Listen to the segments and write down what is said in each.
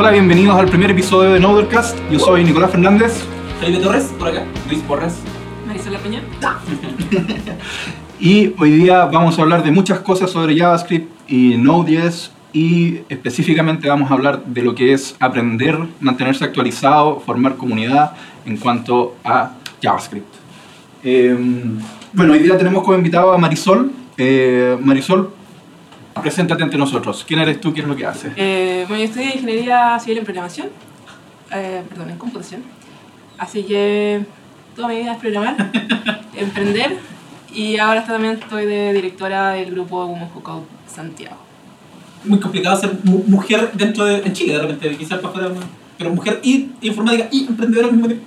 Hola, bienvenidos al primer episodio de Nodercast. Yo soy Nicolás Fernández. Felipe Torres, por acá. Luis Porras. Marisol Peña. Y hoy día vamos a hablar de muchas cosas sobre JavaScript y Node.js y específicamente vamos a hablar de lo que es aprender, mantenerse actualizado, formar comunidad en cuanto a JavaScript. Eh, bueno, hoy día tenemos como invitado a Marisol. Eh, Marisol, preséntate ante nosotros. ¿Quién eres tú? ¿Qué es lo que haces? Eh, bueno, yo estudié Ingeniería Civil en Programación. Eh, perdón, en Computación. Así que toda mi vida es programar, emprender y ahora también estoy de directora del grupo Who Code Santiago. Muy complicado ser mu- mujer dentro de. en Chile, de repente, quizás para afuera. Pero mujer y informática y emprendedora al mismo tiempo.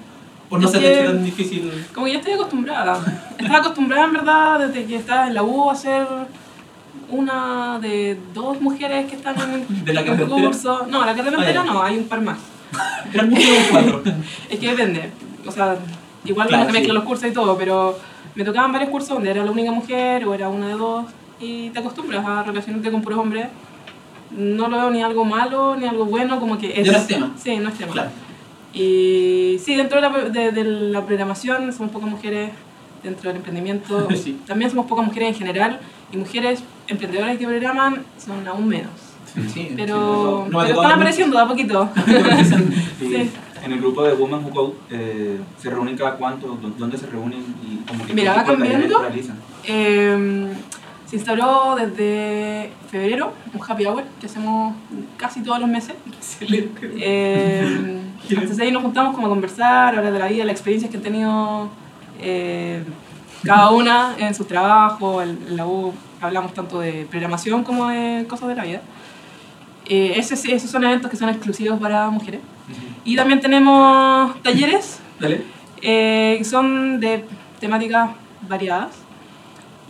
Por no Es ser que- de hecho tan difícil. Como ya estoy acostumbrada. Estaba acostumbrada en verdad desde que estaba en la U a ser una de dos mujeres que están en ¿De la el carrera entera? curso. No, la carrera Ah, no, hay un par más. Eran cuatro. Es que depende. O sea, igual Claro, mezclan sí. los cursos y todo, pero me tocaban varios cursos donde era la única mujer o era una de dos y te acostumbras a relacionarte con puros hombres. No lo veo ni algo malo ni algo bueno, como que es. No es tema. Sí, no es tema. Claro. Y sí, dentro de la, de, de la programación somos pocas mujeres, dentro del emprendimiento Sí. también somos pocas mujeres en general y mujeres emprendedoras que programan son aún menos. Sí, Pero, sí, no- no pero están apareciendo de a poquito. Sí. En el grupo de Women Who Code eh, se reúnen cada cuánto, ¿Dó- dónde se reúnen y como que Mira, va cambiando. Eh, se instauró desde febrero un happy hour que hacemos casi todos los meses. Eh, entonces ahí nos juntamos como a conversar, hablar de la vida, las experiencias que han tenido eh, cada una en su trabajo, en la U hablamos tanto de programación como de cosas de la vida. Eh, ese- esos son eventos que son exclusivos para mujeres. Y también tenemos talleres Dale. eh, que son de temáticas variadas.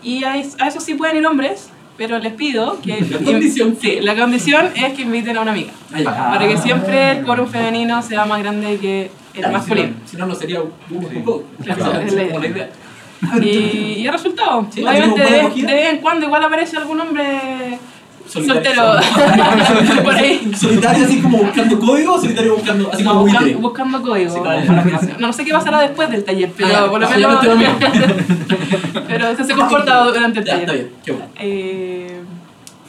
Y a, a eso sí pueden ir hombres, pero les pido que... La condición. Sí, la condición es que inviten a una amiga. Para que siempre el quórum femenino sea más grande que el masculino. Si no, no, sería un Sí. poco. Claro, Claro, es la idea. Y, y ha resultado. Sí, Obviamente ¿ha tenido de, de vez en cuando igual aparece algún hombre Solitario. soltero por ahí. Solitario así como buscando código, o solitario buscando así como buscando, buscando código. No, no sé qué pasará después del taller, pero Ah, por lo menos. pero eso se comporta durante el Ya, taller. está bien, qué bueno. Eh,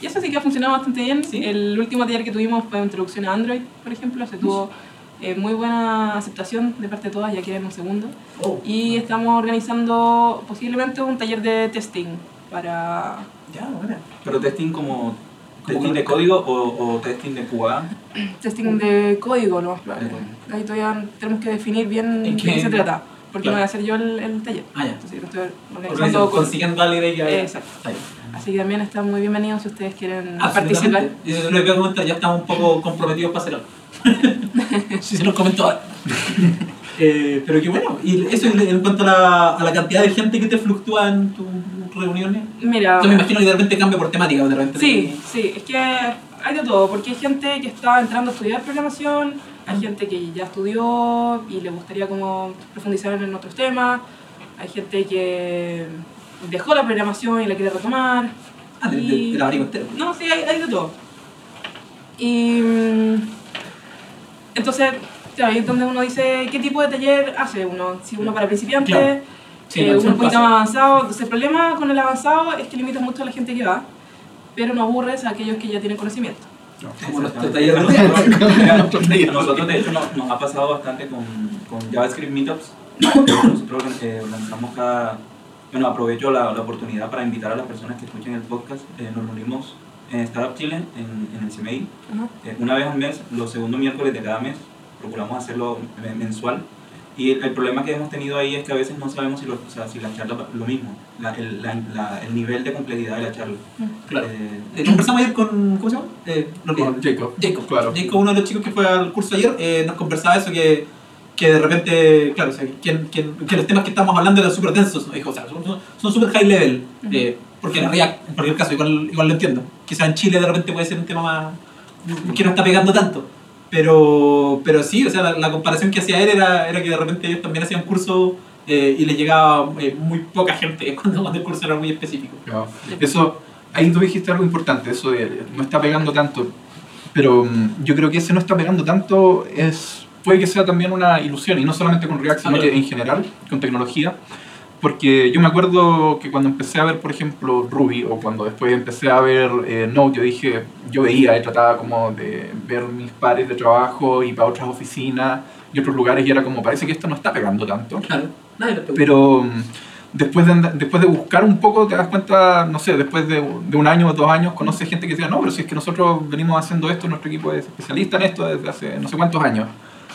y eso sí que ha funcionado bastante bien. Sí. El último taller que tuvimos fue introducción a Android, por ejemplo. Se tuvo eh, muy buena aceptación de parte de todas, ya quieren un segundo. Oh, Y estamos organizando posiblemente un taller de testing para... ya, bueno. Pero testing como testing de código o, o testing de QA. Testing de código, lo más probable. Ahí todavía tenemos que definir bien ¿En de qué? se trata, porque Claro. no voy a hacer yo el, el taller. Ah, ya. Entonces, lo estoy organizando consiguiendo darle idea ya. Exacto. Bien. Así que también están muy bienvenidos si ustedes quieren Absolutamente. participar. Y eso es lo que voy a comentar, ya estamos un poco comprometidos para hacerlo. si se nos comentó ahora. Eh, pero que bueno, y eso en cuanto a la, a la cantidad de gente que te fluctúa en tus reuniones. Mira, Yo me imagino que de repente cambia por temática, de repente. sí, sí, es que hay de todo, porque hay gente que está entrando a estudiar programación, hay gente que ya estudió y le gustaría como profundizar en otros temas, hay gente que dejó la programación y la quiere retomar. Ah, del, y- del, del abanico entero. No, sí, hay, hay de todo. Y mm, entonces, claro, ahí es donde uno dice qué tipo de taller hace uno. Si uno para principiantes, Claro. Sí, eh, no, uno un poquito más avanzado. Entonces, el problema con el avanzado es que limitas mucho a la gente que va, pero no aburres a aquellos que ya tienen conocimiento. Como nuestro Exactamente. taller de nosotros. Nosotros, de hecho, nos, nos ha pasado bastante con, con JavaScript Meetups. Nosotros eh, organizamos cada. Bueno, aprovecho la, la oportunidad para invitar a las personas que escuchen el podcast. Eh, nos reunimos Startup Chile, en, en el CMI, eh, una vez al mes, los segundos miércoles de cada mes. Procuramos hacerlo men- mensual. Y el, el problema que hemos tenido ahí es que a veces no sabemos si, lo, o sea, si la charla lo mismo, la- el, la- la- el nivel de complejidad de la charla. Claro. Eh, Eh, conversamos ayer con. ¿Cómo se llama? Eh, no. Con Jacob. Jacob, Claro. Jacob, uno de los chicos que fue al curso ayer, eh, nos conversaba eso que, que de repente, claro, o sea, que, que, que los temas que estamos hablando eran súper densos, ¿no? Dijo, o sea, son súper high level, eh, porque en React, en cualquier caso, igual, igual lo entiendo. Quizás en Chile de repente puede ser un tema más que no está pegando tanto. Pero, pero sí, o sea, la, la comparación que hacía él era, era que de repente ellos también hacían curso eh, y les llegaba eh, muy poca gente cuando, cuando el curso era muy específico. Claro. Eso, ahí tú dijiste algo importante, eso de no está pegando tanto. Pero mm, yo creo que ese no está pegando tanto, es, puede que sea también una ilusión, y no solamente con React, sino Ah, que en general, con tecnología. Porque yo me acuerdo que cuando empecé a ver, por ejemplo, Ruby, o cuando después empecé a ver eh, Node, yo dije, yo veía y trataba como de ver mis pares de trabajo y para otras oficinas y otros lugares, y era como, parece que esto no está pegando tanto. Claro, nadie pregunta. Pero mm, después de, después de buscar un poco, te das cuenta, no sé, después de, de un año o dos años, conoces gente que decía, no, pero si es que nosotros venimos haciendo esto, nuestro equipo es especialista en esto desde hace no sé cuántos años.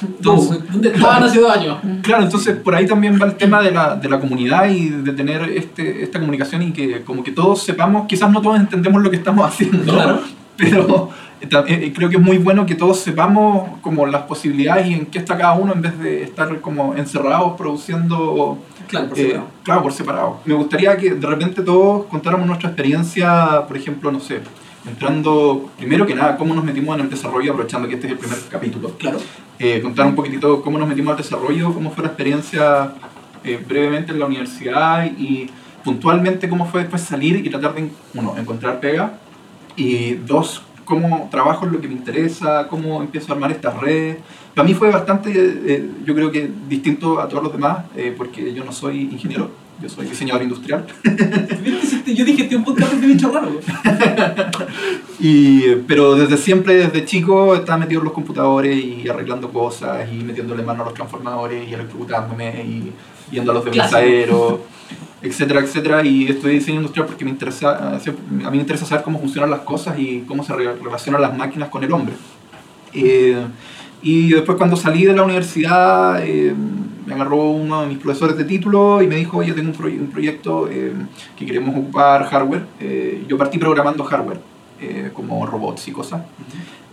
Entonces, ¿Dónde estaban hace dos años? claro, entonces por ahí también va el tema de la, de la comunidad y de tener este, esta comunicación y que como que todos sepamos, quizás no todos entendemos lo que estamos haciendo, Claro. pero eh, eh, creo que es muy bueno que todos sepamos como las posibilidades y en qué está cada uno en vez de estar como encerrados produciendo Claro, por eh, separado. claro, por separado. Me gustaría que de repente todos contáramos nuestra experiencia, por ejemplo, no sé, entrando, primero que nada, cómo nos metimos en el desarrollo, aprovechando que este es el primer capítulo. Claro. Eh, contar un poquitito cómo nos metimos al desarrollo, cómo fue la experiencia eh, brevemente en la universidad y puntualmente cómo fue después salir y tratar de, uno, encontrar pega y dos, cómo trabajo en lo que me interesa, cómo empiezo a armar estas redes. Para mí fue bastante, eh, yo creo que distinto a todos los demás, eh, porque yo no soy ingeniero, yo soy diseñador industrial. Yo dije, este es un podcast de bicho raro. Y, pero desde siempre, desde chico, estaba metido en los computadores y arreglando cosas y metiéndole mano a los transformadores y electrocutándome y yendo a los Clásico. desglasaderos, etcétera, etcétera. Y estudié diseño industrial porque me interesa, a mí me interesa saber cómo funcionan las cosas y cómo se re- relacionan las máquinas con el hombre. Eh, y después cuando salí de la universidad, eh, me agarró uno de mis profesores de título y me dijo, oye, tengo un, proye- un proyecto eh, que queremos ocupar hardware. Eh, yo partí programando hardware, eh, como robots y cosas.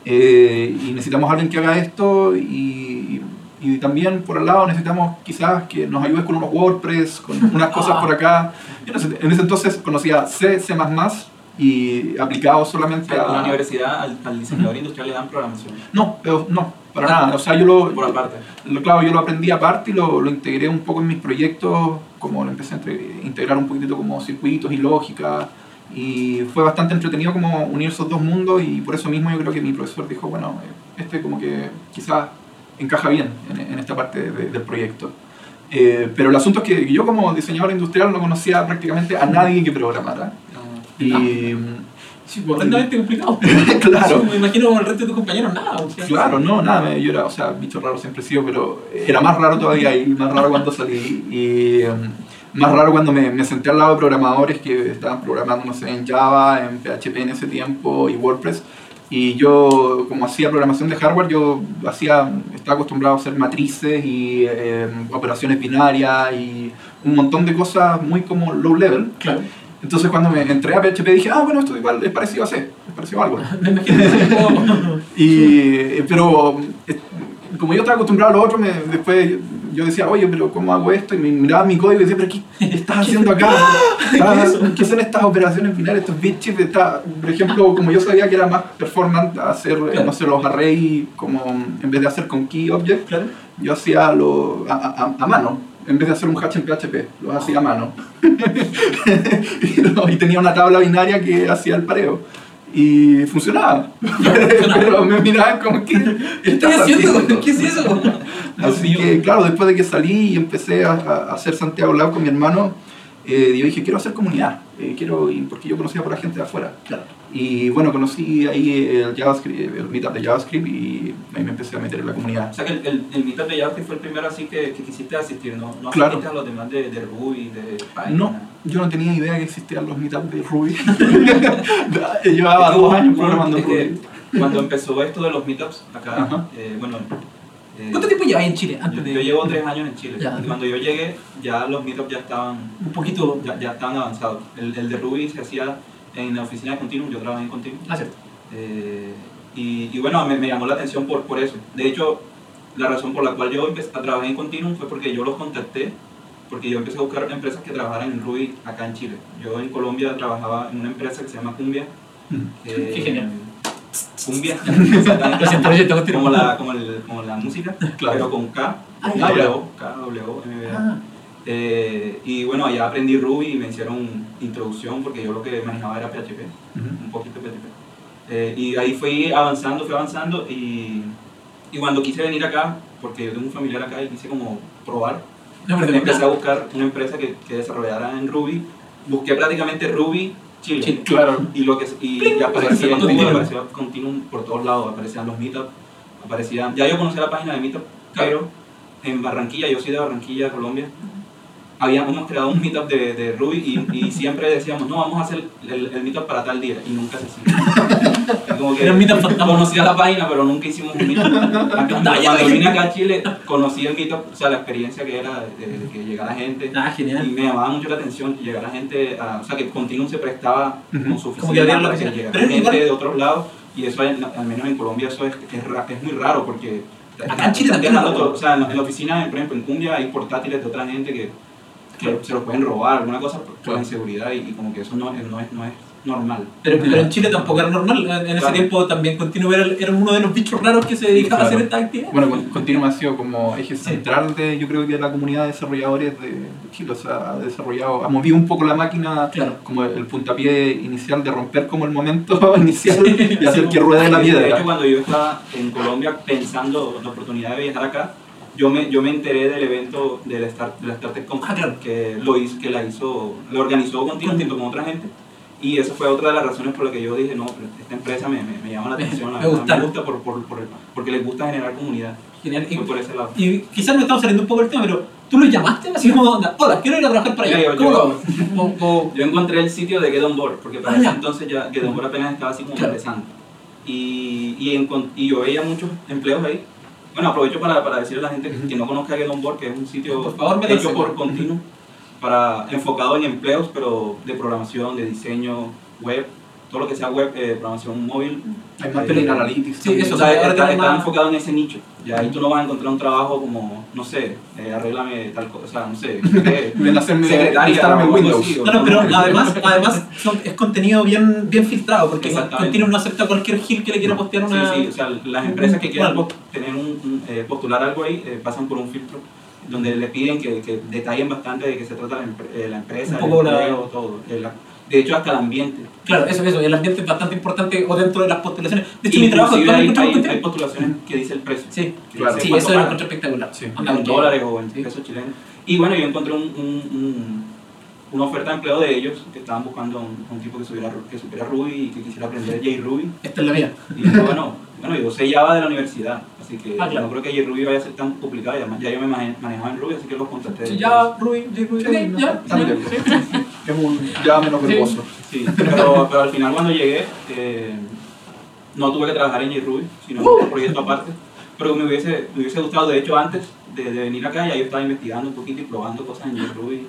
Eh, y necesitamos a alguien que haga esto y, y también por el lado necesitamos quizás que nos ayudes con unos WordPress, con unas cosas por acá. Yo en ese, en ese entonces conocía C, C++ y aplicado solamente En la a... universidad al, al diseñador industrial le dan programación. No, pero no, para nada. O sea, yo lo, Por aparte. lo- claro, yo lo aprendí aparte y lo, lo integré un poco en mis proyectos, como lo empecé a integrar un poquitito como circuitos y lógica. Y fue bastante entretenido como unir esos dos mundos y por eso mismo yo creo que mi profesor dijo, bueno, este como que quizás encaja bien en, en esta parte de- del proyecto. Eh, pero el asunto es que yo como diseñador industrial no conocía prácticamente a nadie que programara. Y Sí, pues, horrendamente complicado. claro. Me imagino con el resto de tus compañeros nada. o sea. Claro, no, nada, me- yo era, o sea, bicho raro siempre he sido, pero era más raro todavía y más raro cuando salí. Y em, más raro cuando me, me senté al lado de programadores que estaban programando, no sé, en Java, en PHP en ese tiempo y WordPress. Y yo, como hacía programación de hardware, yo hacía, estaba acostumbrado a hacer matrices y em, operaciones binarias y un montón de cosas muy como low level. Claro. Entonces cuando me entré a PHP dije, ah, bueno, esto igual es parecido a C, es parecido a algo. Me imagino Y, pero eh, como yo estaba acostumbrado a lo otro, me, después yo decía, oye, pero ¿cómo hago esto? Y me miraba mi código y decía, pero ¿qué estás haciendo acá? Estás- ¿Qué son estas operaciones binarias, estos bit chips? Esta- Por ejemplo, como yo sabía que era más performant hacer, eh, Claro. no sé, los arrays como en vez de hacer con key object, Claro. yo hacía lo, a, a- a mano. En vez de hacer un hatch en PHP, lo hacía a mano. y, tenía una tabla binaria que hacía el pareo. Y funcionaba. Pero me miraban como que... ¿Qué estás haciendo? ¿Qué es eso? Así que, claro, después de que salí y empecé a, a hacer Santiago Lab con mi hermano, eh, yo dije, quiero hacer comunidad. eh, quiero, porque yo conocía por la gente de afuera. Claro. Y bueno, conocí ahí el JavaScript, el meetup de JavaScript y ahí me empecé a meter en la comunidad. O sea que el, el, el meetup de JavaScript fue el primero así que, que quisiste asistir, ¿no? No Claro. asististe a los demás de, de Ruby, de Python. No, yo no tenía idea que existían los meetups de Ruby. Llevaba dos años programando Ruby. Cuando empezó esto de los meetups acá, eh, bueno... eh, ¿Cuánto tiempo llevas en Chile Yo, antes de yo llevo tres años en Chile. Ya. Y cuando yo llegué, ya los meetups ya estaban, un poquito? ya, ya estaban avanzados. El, el de Ruby se hacía en la oficina de Continuum, yo trabajé en Continuum. Ah, cierto. Eh, y, y bueno, me, me llamó la atención por, por eso. De hecho, la razón por la cual yo empecé a trabajar en Continuum fue porque yo los contacté, porque yo empecé a buscar empresas que trabajaran en Ruby acá en Chile. Yo en Colombia trabajaba en una empresa que se llama Cumbia. que- Qué genial. Cumbia, como la, como, el- como la música, Claro. pero con K, Ah, ya. W, K, W, M, B, A. Eh, y bueno, allá aprendí Ruby y me hicieron introducción porque yo lo que manejaba era PHP, un poquito de PHP. Eh, y ahí fui avanzando, fui avanzando y, y cuando quise venir acá, porque yo tengo un familiar acá y quise como probar, No, empecé a buscar una empresa que, que desarrollara en Ruby. Busqué prácticamente Ruby Chile. Chile. Claro. Y, lo que, y aparecía. Continuum, aparecía Continuum por todos lados, aparecían los meetups, aparecían, ya yo conocía la página de Meetup, pero en Barranquilla, yo soy de Barranquilla, Colombia, habíamos creado un meetup de, de Ruby y, y siempre decíamos, no, vamos a hacer el, el meetup para tal día, y nunca se hacía. Y como que Era un meetup fantasma. conocía la página, pero nunca hicimos un meetup. Acá- cuando vine acá a Chile, conocí el meetup, o sea, la experiencia que era de, de que llegara gente. Ah, Y genial. me llamaba mucho la atención que llegara gente, a, o sea, que Continuum se prestaba con su Como que abrieron la para que llegara gente igual- de otros lados y eso en- al menos en Colombia eso es, es, es muy raro porque Acá en Chile también, o sea, en la, en la oficina, por ejemplo, en Cumbia hay portátiles de otra gente que, que se los pueden robar, alguna cosa por, por Claro. la inseguridad y, y como que eso no, es- no, es, no es normal. Pero, pero en Chile tampoco era normal. En ese Claro. tiempo también Continuum era, era uno de los bichos raros que se dedicaba a hacer esta actividad. Bueno, con- Continuum ha sido como eje central de, yo creo que de la comunidad de desarrolladores de Chile, o sea, ha desarrollado, ha movido un poco la máquina Claro. como el puntapié inicial de romper como el momento inicial y hacer que ruede la De hecho, piedra. cuando yo estaba en Colombia pensando la oportunidad de viajar acá, yo me, yo me enteré del evento de la, de la Startup claro. que, lo hizo, que la hizo, lo organizó Continuum junto con otra gente. Y esa fue otra de las razones por las que yo dije, no, esta empresa me, me, me llama la atención, la Me verdad, gusta. me gusta por, por, por- porque les gusta generar comunidad. Genial. Y, por ese lado. y quizás no estamos saliendo un poco del tema, pero tú lo llamaste así como, onda, hola, quiero ir a trabajar para allá. Yo- yo- ¿Cómo lo hago? O- o- Yo encontré el sitio de Get On Board, porque para ese entonces ya Get On Board apenas estaba así como Claro. empezando. Y, y, encon- y yo veía muchos empleos ahí. Bueno, aprovecho para, para decirle a la gente que, que no conozca Get On Board, que es un sitio Por favor, hecho por Continuum, para, enfocado en empleos, pero de programación, de diseño, web, todo lo que sea web, eh, programación móvil. Hay marketing analytics. Sí, eso, O sea, está, está más- enfocado en ese nicho. Ya ahí tú no vas a encontrar un trabajo como, no sé, eh, arréglame tal cosa, o sea, no sé, secretaria algo Windows. así, No, no, pero además, además son- es contenido bien, bien filtrado, porque. Continuum no acepta cualquier gil que le quiera postear una... Sí, sí, o sea, las empresas que quieran Bueno. tener un, un, eh, postular algo ahí eh, pasan por un filtro donde le piden que, que detallen bastante de qué se trata la, eh, la empresa, Un poco el empleo, todo. Eh, de hecho, hasta el ambiente. Claro, eso, eso, el ambiente es bastante importante o dentro de las postulaciones. De hecho, mi trabajo hay, hay, hay postulaciones que dice el precio. Sí, Claro. sí, eso encuentro espectacular. Sí. En dólares o en pesos chilenos. Y bueno, yo encontré un, un- un- una oferta de empleo de ellos que estaban buscando un, un tipo que supiera, que supiera Ruby y que quisiera aprender JRuby. Esta es la mía. Y yo, bueno, bueno, yo sé Java de la universidad, así que Ah, claro. no creo que JRuby vaya a ser tan complicado. además ya yo me mane- manejaba en Ruby, así que los contacté. Sí, ya, Ruby, ya, Ruby, ya. También. sí. Es un ya menos Sí. verboso. Sí, pero, pero al final cuando llegué, eh, no tuve que trabajar en JRuby, sino en Uh. un proyecto aparte. Pero me hubiese, me hubiese gustado, de hecho, antes de, de venir acá, ya yo estaba investigando un poquito y probando cosas en JRuby.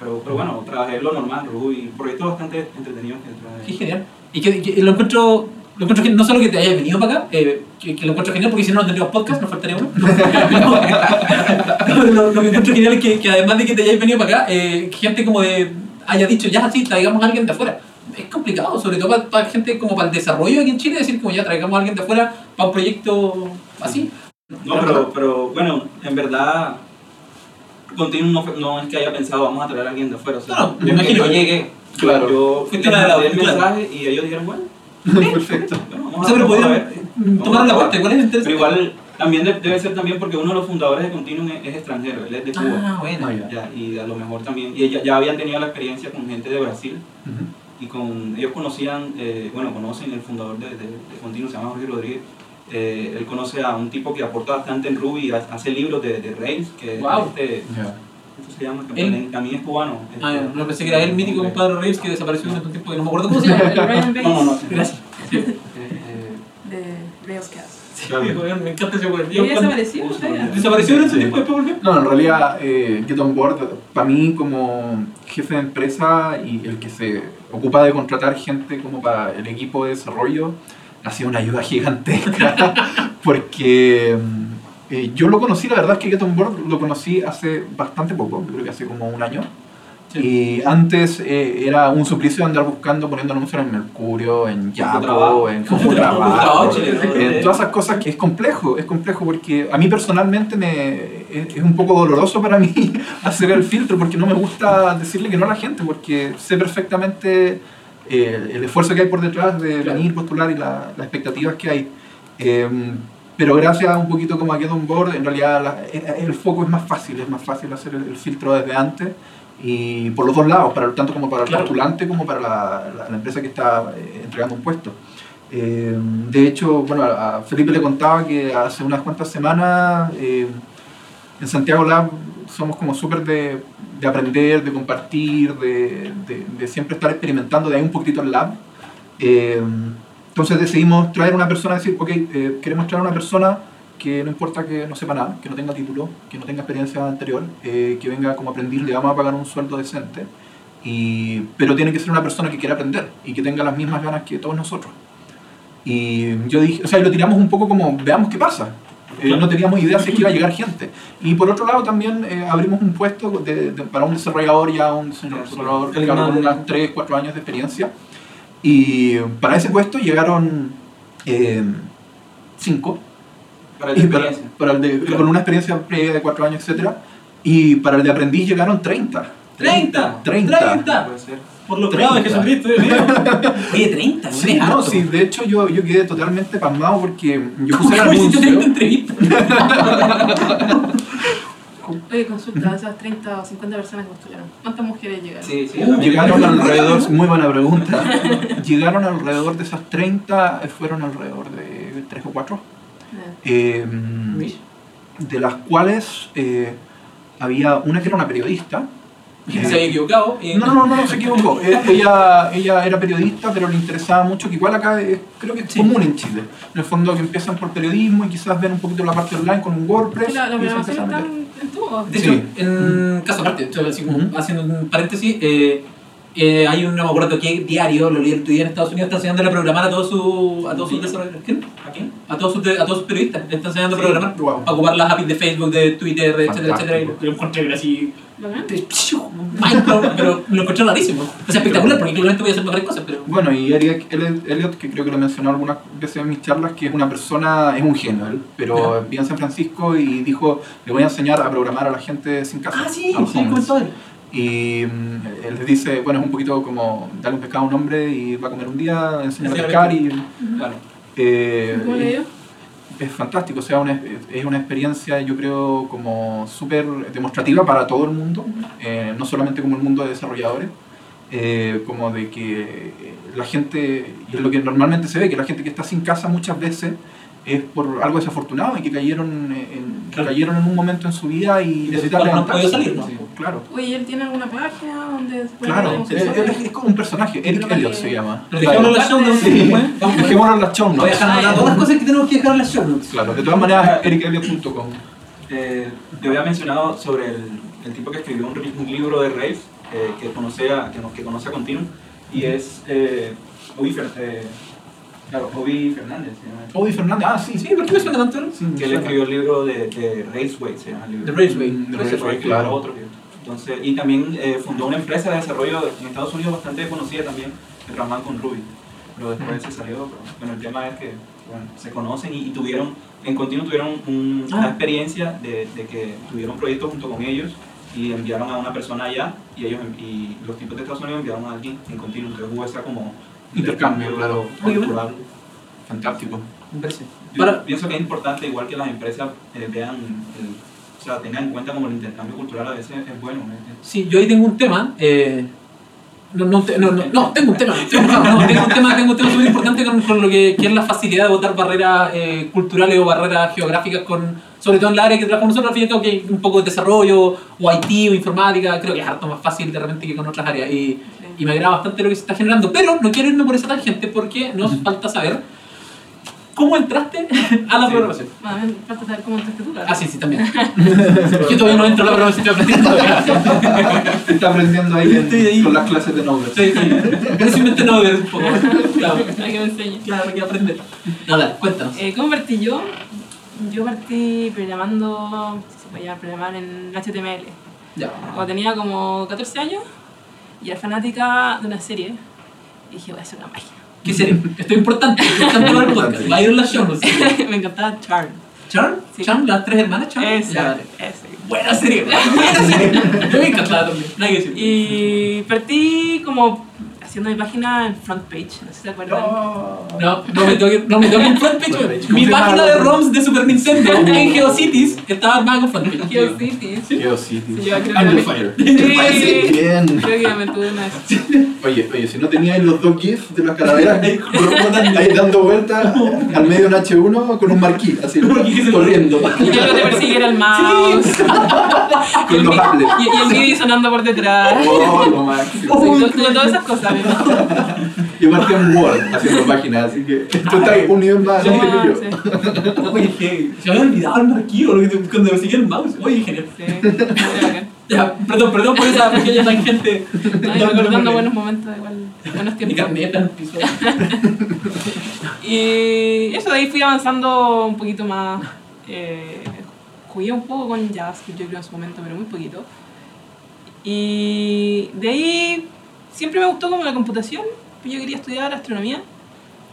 Pero, pero bueno, trabajé lo normal, Ruby, proyectos bastante entretenidos que trabajé. Qué genial. Y que, que lo encuentro, lo encuentro genial, no solo que te hayas venido para acá, eh, que, que lo encuentro genial porque si no no tendríamos podcast, nos faltaría uno. No, lo, lo que encuentro genial es que, que además de que te hayas venido para acá, eh, gente como de haya dicho, ya sí, traigamos a alguien de afuera. Es complicado, sobre todo para, para gente como para el desarrollo aquí en Chile, decir como ya traigamos a alguien de afuera para un proyecto así. No, pero, pero bueno, en verdad, Continuum no, no es que haya pensado vamos a traer a alguien de afuera. O sea, No, me imagino. yo llegué, Claro. yo Fuiste una de el claro. mensaje y ellos dijeron, bueno, Perfecto. bueno, O vamos sea, a, pero mm, tomar la puerta, igual es Pero interesante. igual, también de- debe ser también porque uno de los fundadores de Continuum es, es extranjero, él es de Cuba. Ah, bueno. Ah, ya. Ya, y a lo mejor también, y ya, ya habían tenido la experiencia con gente de Brasil Ujú. y con ellos conocían, eh, bueno, conocen el fundador de, de, de Continuum, se llama Jorge Rodríguez. Eh, él conoce a un tipo que aporta bastante en Ruby, ha- hace libros de, de Rails, que es Wow. este, Ya. ¿Cómo se llama? Que también- también es cubano. Ah, este, no pensé que era el mítico eh, compadre Reeves que desapareció durante un tiempo que no me acuerdo cómo se llama. El Ryan Bates No, no, no. Gracias. eh, de Railscast. Claro. Sí, me encanta ese weón. ¿Y desapareció? Desapareció durante un tiempo después volvió. No, en realidad, eh, Get On Board, para mí como jefe de empresa y el que se ocupa de contratar gente como para el equipo de desarrollo, ha sido una ayuda gigantesca porque mm, eh, yo lo conocí, la verdad es que Get On Board lo conocí hace bastante poco, creo que hace como un año. Y antes eh, era un suplicio andar buscando, poniendo anuncios en Mercurio, en. Yapo, en Trabajo, en todas esas cosas que es complejo, es complejo porque a mí personalmente me, es, es un poco doloroso para mí hacer el filtro porque no me gusta decirle que no a la gente porque sé perfectamente eh, el esfuerzo que hay por detrás de venir, postular y la- las expectativas que hay. Eh, pero gracias a un poquito como a Get On Board, en realidad la- el, el foco es más fácil, es más fácil hacer el, el filtro desde antes y por los dos lados, para, tanto como para el Claro. postulante como para la, la- la empresa que está eh, entregando un puesto. Eh, de hecho, bueno, a a Felipe le contaba que hace unas cuantas semanas eh, en Santiago Lab somos como súper de, de aprender, de compartir, de, de- de siempre estar experimentando, de ahí un poquitito el lab. Eh, entonces decidimos traer una persona, decir, ok, eh, queremos traer una persona que no importa que no sepa nada, que no tenga título, que no tenga experiencia anterior, eh, que venga como aprendiz, le vamos a pagar un sueldo decente, y, pero tiene que ser una persona que quiera aprender y que tenga las mismas ganas que todos nosotros. Y yo dije, o sea, y lo tiramos un poco como, veamos qué pasa. Eh, no teníamos idea si es que iba a llegar gente. Y por otro lado también eh, abrimos un puesto de- de- para un desarrollador ya, un desarrollador El claro, con unas 3, 4 años de experiencia. Y para ese puesto llegaron 5. Para la Y para, experiencia. para el de, con una experiencia previa de 4 años, etc. Y para el de aprendiz llegaron 30. 30. 30. 30. Puede ser. Por los 30. pecados de Jesucristo, Dios mío. Oye, 30, no Sí, no, harto. sí, de hecho yo, yo quedé totalmente pasmado porque yo ¿Cómo puse el hiciste 30 anuncio. entrevistas? Oye, consulta, esas 30 o 50 personas que postularon, ¿cuántas mujeres llegaron? Sí, sí. Uh. Llegaron alrededor, muy buena pregunta, llegaron alrededor de esas 30, eh, fueron alrededor de 3 o 4, Eh, de las cuales eh, había una que era una periodista. Se había equivocado. y- No, no, no, no se equivocó. Eh, Ella, ella era periodista, pero le interesaba mucho, que igual acá es, creo que es Sí. común en Chile. En el fondo que empiezan por periodismo y quizás ven un poquito la parte online con un WordPress. La, la programación está en, todo. De hecho, Sí. en caso aparte, así como haciendo un paréntesis, eh, eh, hay un, no me acuerdo qué diario, lo leí el día en Estados Unidos, está enseñándole a programar a todos sus a todos sus desarrolladores. ¿A quién? A todos sus, de- a todos sus periodistas, le está enseñando Sí, a programar. wow. A ocupar las APIs de Facebook, de Twitter, etcétera, etcétera. Y lo, encontré así. Minecraft, pero lo encontré rarísimo. O sea, espectacular, porque claramente voy a hacer mejores cosas, pero. Bueno, y Eric Elliot, Elliot, que creo que lo mencionó algunas veces en mis charlas, que es una persona, es un genio, él, pero vive en San Francisco y dijo, le voy a enseñar a programar a la gente sin casa. Ah, sí, a sí, homeless". comentó él. Y mm, él les dice, bueno, es un poquito como darle un pescado a un hombre y va a comer un día, enseñar a a pescar y... Claro. Eh, ¿Cómo dio? es fantástico, o sea, una, es una experiencia yo creo como súper demostrativa para todo el mundo, eh, no solamente como el mundo de desarrolladores, eh, como de que la gente, y es lo que normalmente se ve, que la gente que está sin casa muchas veces es por algo desafortunado y que cayeron en, Claro. cayeron en un momento en su vida y no han levantarse. podido salir, ¿no? Sí, claro. Oye, ¿y él tiene alguna página donde Claro, él, él es, es como un personaje, Eric Elliot que- se llama. Lo dejamos en las show notes. Sí. Dejémoslo en las show notes. todas las cosas que tenemos que dejar en las show notes. Claro, de todas maneras, ericeliot.com. Eh, yo había mencionado sobre el, el tipo que escribió un, un libro de Rails eh, que, conoce a, que, no- que conoce a Continuum y es eh, Obi, Fer- eh, claro, Obi Fernández. Obi Fernández, ah, sí, sí, Sí, ¿por qué me suena tanto? Sí, que él escribió el libro de, de Railsway, se llama el libro. The Raceway. The Raceway, claro. otro libro. Entonces, y también eh, fundó una empresa de desarrollo en Estados Unidos bastante conocida también, que trabajaban con Ruby. Pero después se salió. Pero, bueno, el tema es que bueno, se conocen y, y tuvieron, en continuo tuvieron un- Ah. una experiencia de, de que tuvieron proyectos junto con ellos y enviaron a una persona allá y ellos y los tipos de Estados Unidos enviaron a alguien en continuo. Entonces hubo esa como Intercambio, claro. Cultural. Fantástico. Yo Para- pienso que es importante, igual que las empresas eh, vean, el- o sea, tengan en cuenta como el intercambio cultural a veces es bueno. ¿eh? Sí, yo ahí tengo un tema. Eh, no, no, no, no, no, tengo un tema. Tengo, no, tengo un tema, tengo un tema súper importante con, con lo que, que es la facilidad de votar barreras eh, culturales o barreras geográficas, con, sobre todo en la área que trabajamos nosotros. Cabo, que hay un poco de desarrollo, o IT, o informática. Creo que es harto más fácil de repente que con otras áreas. Y, y me agrada bastante lo que se está generando. Pero no quiero irme por esa tangente porque nos falta saber cómo entraste a la Sí. programación. Ah, me falta saber cómo entraste tú. Ah, sí, sí, también. Yo todavía no entro a la programación, estoy aprendiendo. Está aprendiendo ahí, Estoy ahí. con las clases de Node. Sí, sí. Pero simplemente no ver un poco. Claro, Hay que me enseñe. claro, hay que aprender. Nada, cuéntanos. Eh, ¿Cómo partí yo? Yo partí programando, si se puede llamar programar en HTML. Ya. Cuando tenía como 14 años y era fanática de una serie. Y dije, voy a hacer una página. ¿Qué serie? Esto es importante, para el podcast. Va a ir en la show, me encantaba Charm. ¿Charm? Sí. ¿Charm? ¿Las tres hermanas Charm? Ese, Ya, dale. ese. Buena serie, buena serie. Yo me encantaba también. Nada que decir. Y partí como haciendo mi página en front page, no sé si se acuerdan. No, no me toque, no me toque en front page. Mi página de ROMs de Super Nintendo en GeoCities estaba armada con front page. GeoCities. Geocities. Sí, yo creo que Under me- Fire. Sí. Bien. Creo que ya me tuve una. Oye, oye, si no teníais los dos GIFs de las calaveras ahí, dando vueltas al medio en H1 con un marquí, así, corriendo. Y yo lo que persigue era el mouse. y, Con el los y, y el MIDI sonando por detrás. Oh, lo máximo. Todas esas cosas. Yo partí en Word haciendo páginas, así que tú estás un nivel más Yo, alto que yo. sí, Oye, que se me había olvidado el archivo lo que te- cuando perseguía el mouse. Oye, genial. sí. Ya, perdón, perdón por esa pequeña tangente. No, y recordando buenos momentos, igual, buenos Mi tiempos. carneta en el piso. Y eso, de ahí fui avanzando un poquito más. Eh, jugué un poco con JavaScript, yo creo, en su momento, pero muy poquito. Y de ahí siempre me gustó como la computación. Yo quería estudiar astronomía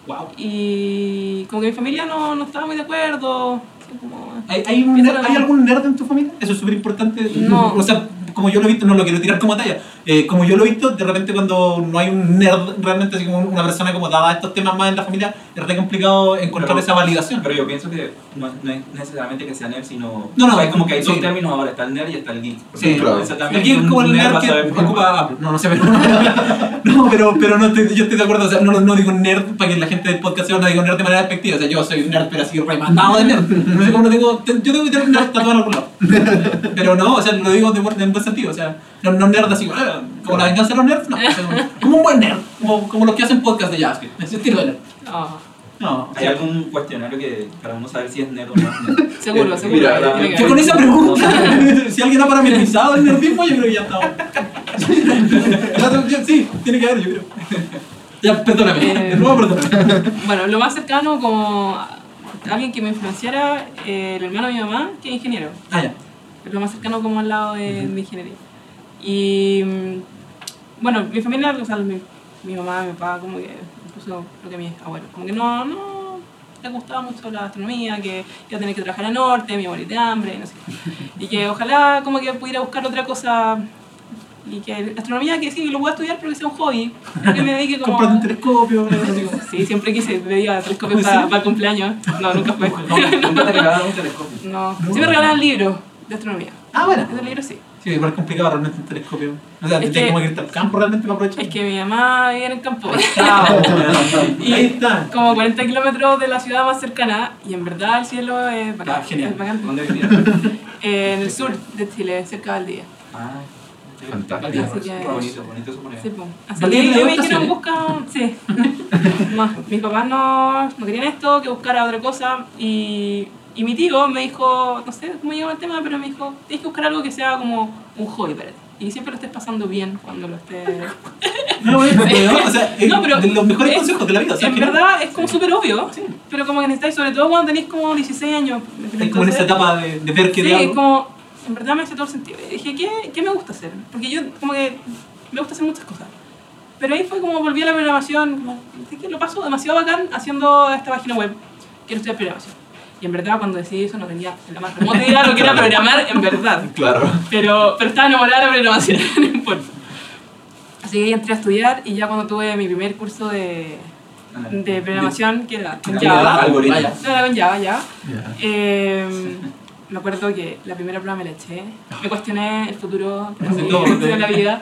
Wow. y como que mi familia no, no estaba muy de acuerdo. como- ¿Hay, hay, un ¿Hay algún nerd en tu familia? Eso es súper importante. No. O sea, como yo lo he visto, no lo quiero tirar como talla. Eh, como yo lo he visto, de repente cuando no hay un nerd realmente, así como una persona como dada a estos temas más en la familia, es re complicado encontrar Pero- esa validación. Pero yo pienso que no, no es necesariamente que sea nerd, sino. No, no, es como que hay dos sí. términos ahora: está el nerd y está el geek. Sí, claro. Es un como el nerd que saber- ocupa Apple. No, no sé, pero. no, pero, pero no estoy, yo estoy de acuerdo. O sea, no, no digo nerd para que la gente del podcast sepa, no digo nerd de manera despectiva. O sea, yo soy un nerd, pero así remandado de nerd. No sé cómo lo digo. te- Yo tengo que tener un nerd tatuado en algún lado. Pero no, o sea, lo digo de en buen sentido. O sea, no, no nerd así, ah, como la venganza de los nerds. No, o sea, como- un buen nerd. Como, como los que hacen podcast de JavaScript. Ese estilo de nerd. Ah, No, ¿Hay algún cuestionario que para uno saber si es nerd o no es nerd? seguro, Eh, seguro. mira, que haber. con esa pregunta, si alguien ha parametrizado el nerdismo, yo creo que ya está. sí, tiene que haber, yo creo. Ya, perdóname. Eh, De nuevo, perdóname. Bueno, lo más cercano como alguien que me influenciara, eh, el hermano de mi mamá, que es ingeniero. Ah, ya. Es lo más cercano como al lado de, de ingeniería. Y mm, bueno, mi familia, o sea, mi, mi mamá, mi papá, como que, incluso creo que mi abuelo, como que no, no les gustaba mucho la astronomía, que iba a tener que trabajar al norte, me iba a morir de hambre, y no sé qué. Y que ojalá como que pudiera buscar otra cosa y que la astronomía que sí, que lo pueda estudiar, pero que sea un hobby, que me dedique como... Comprate un telescopio. Sí, siempre quise, pedía telescopios para, para el cumpleaños. No, nunca fue. Nunca te regalaron un telescopio. No, sí me regalaban libros de astronomía. Ah, bueno. Esos libros sí. Sí, igual es complicado realmente un telescopio. O sea, tendría que- como que irte al campo realmente para aprovechar. Es que mi mamá vivía en el campo. Ah, Y- Ahí está. Como 40 kilómetros de la ciudad más cercana y en verdad el cielo es bacán. Ah, genial. es bacán. Eh, en el sur de Chile, cerca de Valdivia. Ah, Fantástico. Bonito, bonito eso. Sí, pues. Así que me dijeron sí. no, mis papás no, no querían esto, que buscara otra cosa y, y mi tío me dijo, no sé cómo llegó el tema, pero me dijo, tienes que buscar algo que sea como un hobby para ti. Y siempre lo estés pasando bien cuando lo estés... No, o sea, es No, pero de los mejores es- consejos de la vida. O sea, en que verdad es como súper obvio, Sí. pero como que necesitáis, sobre todo cuando tenéis como 16 años. Estás como en esa etapa de, de ver que Sí, de como, en verdad me hace todo el sentido. Y dije, ¿qué, ¿qué me gusta hacer? Porque yo como que me gusta hacer muchas cosas. Pero ahí fue como volví a la programación, como, que lo paso demasiado bacán haciendo esta página web. Quiero estudiar programación. Y en verdad cuando decidí eso no tenía la más remota idea de lo que era programar en verdad. Claro. Pero, pero estaba enamorada de la programación, no importa. Así que entré a estudiar y ya cuando tuve mi primer curso de, de programación, que era con Java, algoritmo. vaya. no, era con Java ya, eh, me acuerdo que la primera prueba me la eché. Me cuestioné el futuro, de la vida.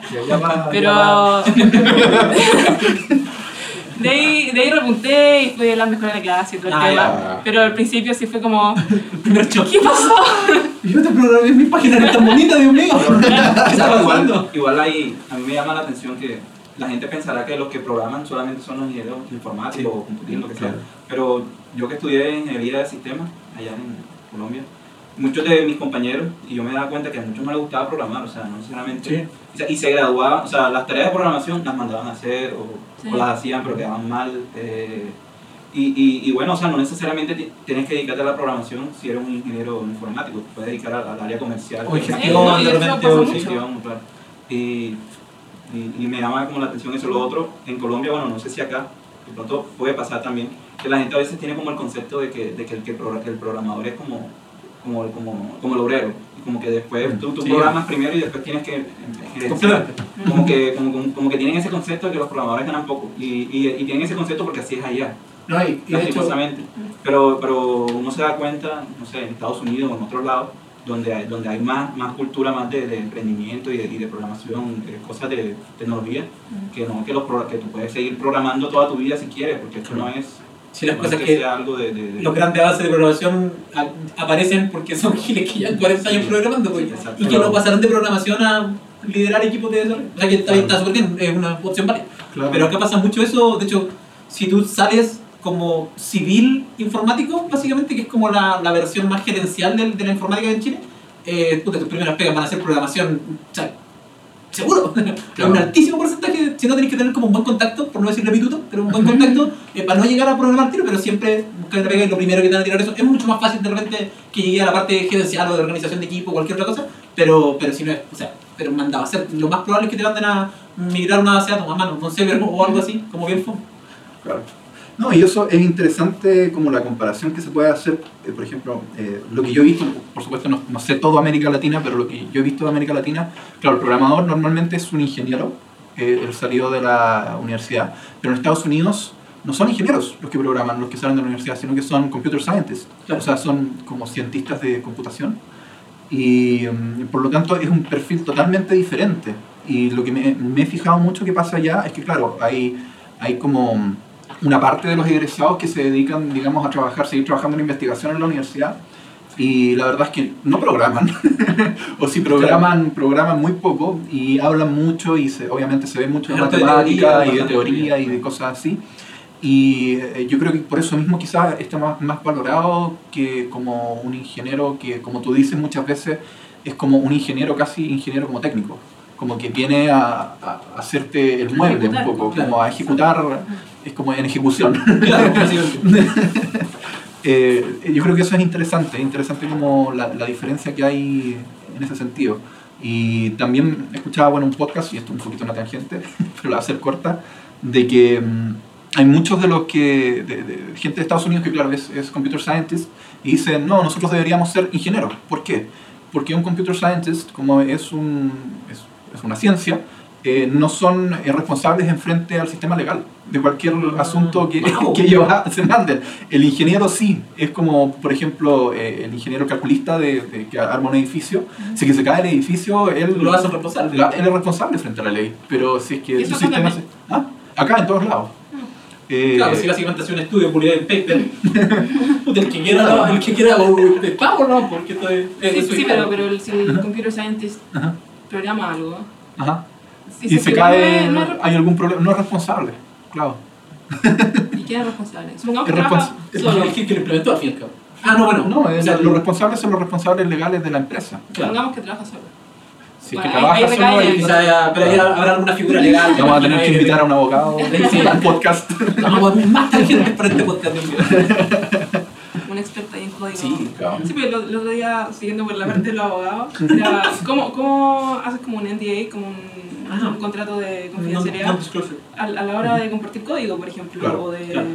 Pero. de, ahí, de ahí repunté y fui la mejor de la clase y todo el Ah, tema. ya. Pero al principio sí fue como. Primer choque. ¿Qué pasó? Yo te programé mi página, era tan bonita, Dios mío. ¿Qué está Igual, igual ahí, a mí me llama la atención que la gente pensará que los que programan solamente son los ingenieros informáticos o computing, lo que sea. Claro. Pero yo que estudié ingeniería de sistemas allá en Colombia, muchos de mis compañeros, y yo me daba cuenta que a muchos no les gustaba programar, o sea, no necesariamente. Sí. o sea, Y se graduaban, o sea, las tareas de programación las mandaban a hacer o, Sí. o las hacían, pero quedaban mal. eh, y, y, y bueno, o sea, no necesariamente ti- tienes que dedicarte a la programación si eres un ingeniero informático, te puedes dedicar al, área comercial. O que- gestión, no, y de repente. o- sí. gestión, claro. Y, y, me llama como la atención eso. Lo otro, en Colombia, bueno, no sé si acá, de pronto puede pasar también, que la gente a veces tiene como el concepto de que, de que, el, que el programador es como como, como, como el obrero. Como que después tú, tú Sí. programas primero y después tienes que eh. Como que, como, como, como que tienen ese concepto de que los programadores ganan poco. Y, y, y tienen ese concepto porque así es allá, No, y, y hecho. Pero, pero uno se da cuenta, no sé, en Estados Unidos o en otros lados, donde hay, donde hay más, más cultura más de, de emprendimiento y de, y de programación, de cosas de tecnología, que no que, los, que tú puedes seguir programando toda tu vida si quieres, porque esto no es, si las cosas que que sea algo de... de- de- los grandes bases de programación a- aparecen porque son giles que llevan 40 años programando pues, Exacto. y que no pasaron de programación a liderar equipos de desarrollo. O sea que está bien, está súper bien, es una opción válida. Claro. Pero acá pasa mucho eso, de hecho, si tú sales como civil informático, básicamente, que es como la, la versión más gerencial del- de, la informática en Chile, eh, puta, tus primeras pegas van a ser programación, o sea, seguro. Claro. un altísimo porcentaje, si no tenés que tener como un buen contacto, por no decirle pituto, pero un buen contacto eh, para no llegar a programar tiro, pero siempre buscar una pega y lo primero que te van a tirar eso. Es mucho más fácil de repente que llegue a la parte gerencial o de organización de equipo o cualquier otra cosa, pero, pero si no es, o sea, pero mandaba a ser, lo más probable es que te manden a migrar una base de a mano, un server o algo así, como bien fue. Claro. No, y eso es interesante como la comparación que se puede hacer, eh, por ejemplo, eh, lo que yo he visto, por supuesto no, no sé todo América Latina, pero lo que yo he visto de América Latina, claro, el programador normalmente es un ingeniero, eh, él salió de la universidad, pero en Estados Unidos no son ingenieros los que programan, los que salen de la universidad, sino que son computer scientists, Claro. o sea, son como cientistas de computación. Y mm, por lo tanto es un perfil totalmente diferente. Y lo que me, me he fijado mucho que pasa allá es que, claro, hay, hay como mm, una parte de los egresados que se dedican, digamos, a trabajar, seguir trabajando en investigación en la universidad. Y la verdad es que no programan. o si programan, programan muy poco y hablan mucho y se, obviamente se ve mucho de de matemática teoría, y de teoría y de cosas así. Y eh, yo creo que por eso mismo quizás está más, más valorado que como un ingeniero que, como tú dices muchas veces, es como un ingeniero casi ingeniero como técnico. Como que viene a, a hacerte el mueble un poco, claro. como a ejecutar, es como en ejecución. Claro. Eh, yo creo que eso es interesante, es interesante como la, la diferencia que hay en ese sentido. Y también escuchaba bueno, un podcast, y esto un poquito una tangente, pero la voy a hacer corta, de que mm, hay muchos de los que, de, de gente de Estados Unidos que claro, es, es computer scientist, y dicen, no, nosotros deberíamos ser ingenieros. ¿Por qué? Porque un computer scientist, como es, un, es, es una ciencia, eh, no son eh, responsables en frente al sistema legal de cualquier asunto que, Wow. que se manden. El ingeniero sí, es como, por ejemplo, eh, el ingeniero calculista de, de que arma un edificio. Si que se cae el edificio, él, Lo hacen responsable. la- él es responsable frente a la ley. Pero si es que ¿Y su sistema... acá se- ¿Ah? Acá, en todos lados. Eh, Claro, si básicamente hace un estudio de publicidad en paper, puta, el que quiera, no, el que quiera, o de pago no, porque esto es. Sí, sí, pero, pero el, si el computer scientist Ajá, programa algo, ajá. si Y se programa, cae, no es- hay algún problema, no es responsable, claro. ¿Y quién es responsable? Supongamos Es que trabaja respons- solo. el que que lo implementó al fin y al cabo. Ah, no, bueno. No, o es- sea, los responsables son los responsables legales de la empresa. Claro. Supongamos que trabaja solo. Si es que Bueno, trabaja ahí- ahí solo, ahí- Quizá haya- pero ahí habrá alguna figura legal. vamos a tener que invitar a un abogado Sí. al podcast. Vamos a más tangentes para este podcast un experto ahí código. Sí, claro. Sí, pero el otro día, siguiendo por la parte de los abogados, era, ¿cómo, ¿cómo haces como un NDA, como un, Ajá. un contrato de No, confidencialidad no a, a la hora de compartir código, por ejemplo? Claro, o de. claro.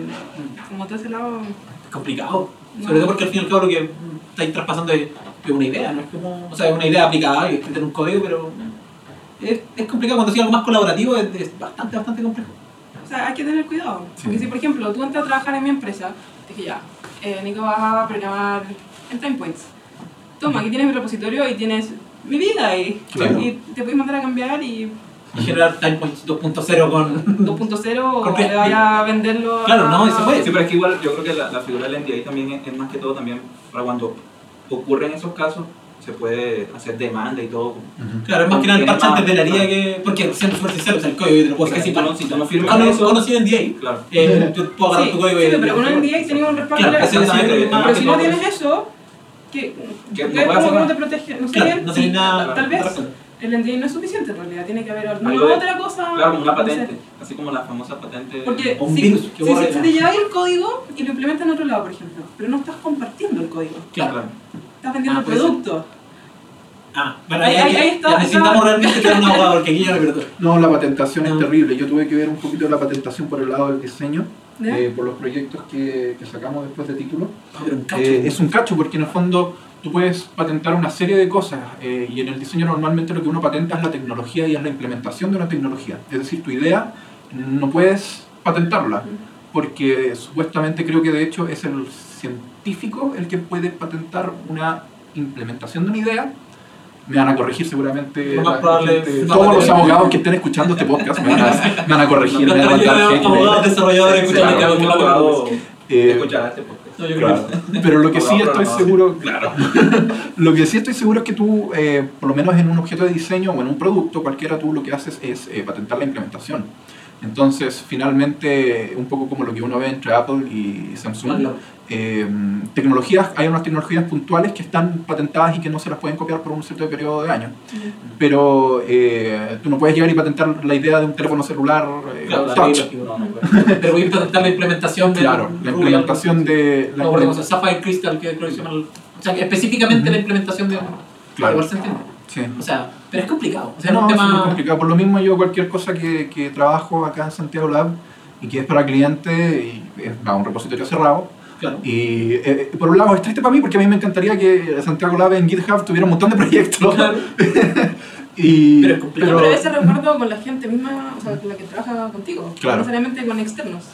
Como todo ese lado. Es complicado. Sobre todo porque al fin y al cabo lo que estáis traspasando es, es una idea, ¿no? Es como, o sea, es una idea aplicada y escrita en un código, pero es, es complicado. Cuando sea algo más colaborativo es, es bastante, bastante complejo. O sea, hay que tener cuidado. Sí. Porque si, por ejemplo, tú entras a trabajar en mi empresa, dije ya, eh, Nico va a programar en Time Points. Toma, aquí tienes mi repositorio y tienes mi vida ahí. Claro. Y te puedes mandar a cambiar y Y generar Time Points 2.0 con... 2.0 o le vaya a venderlo. Claro, a- no, y se puede. Sí, pero es que igual yo creo que la, la figura del NDA también es, es más que todo también para cuando ocurren esos casos se puede hacer demanda y todo. Claro, es más que nada el parche antes de la herida que... Porque, siendo súper sincero, o sea, el código te lo puedo sacar si tú no, si tú no firmas eso, Conocí en NDA. claro. Eh, yo puedo agarrar tu código sí, y... pero con un NDA tenía un respaldo Claro, Exactamente, el- Pero si no tienes eso. que, no ¿cómo, te protege? No sé bien. no nada- Tal vez el NDA no es suficiente en realidad, tiene que haber alguna Algo de- otra cosa. Claro, como una no sé. patente, así como la famosa patente. Porque un si, virus que si, si ya. te llevas el código y lo implementas en otro lado, por ejemplo, pero no estás compartiendo el código, Claro. estás vendiendo Ah, el puede ser. Ah, bueno, Ahí- está- necesitamos realmente tener un abogado, porque aquí ya no la patentación es terrible. Yo tuve que ver un poquito de la patentación por el lado del diseño eh, por los proyectos que, que sacamos después de título. Pero un cacho. Eh, es un cacho porque en el fondo tú puedes patentar una serie de cosas eh, y en el diseño normalmente lo que uno patenta es la tecnología y es la implementación de una tecnología. Es decir, tu idea no puedes patentarla porque supuestamente creo que de hecho es el científico el que puede patentar una implementación de una idea. Me van a corregir seguramente más la probable gente- todos los abogados que estén escuchando este podcast me van a, me van a corregir, me van a abogados desarrolladores. No, Pero lo que sí estoy seguro, claro. lo que sí estoy seguro es que tú, eh, por lo menos en un objeto de diseño o en un producto, cualquiera tú lo que haces es eh, patentar la implementación. Entonces, finalmente, un poco como lo que uno ve entre Apple y Samsung. Eh, tecnologías, hay unas tecnologías puntuales que están patentadas y que no se las pueden copiar por un cierto periodo de años. Pero eh, tú no puedes llegar y patentar la idea de un teléfono celular eh, Claro, la touch. no, no. Pero voy a intentar la implementación de Claro, la implementación de... la No, por implementación- ejemplo, Sapphire Crystal, que creo que se llama. O sea, que específicamente la implementación de. Claro. Igual se entiende. sí. O sea, pero es complicado. O sea, no, es un es muy tema. complicado. Por lo mismo yo cualquier cosa que, que trabajo acá en Santiago Lab y que es para cliente, y es va a un repositorio cerrado. Claro. Y eh, por un lado es triste para mí porque a mí me encantaría que Santiago Lab en GitHub tuviera un montón de proyectos. Claro. y, Pero es complicado. Pero, ese recuerdo con la gente misma, o sea, con la que trabaja contigo, Claro. no necesariamente con externos.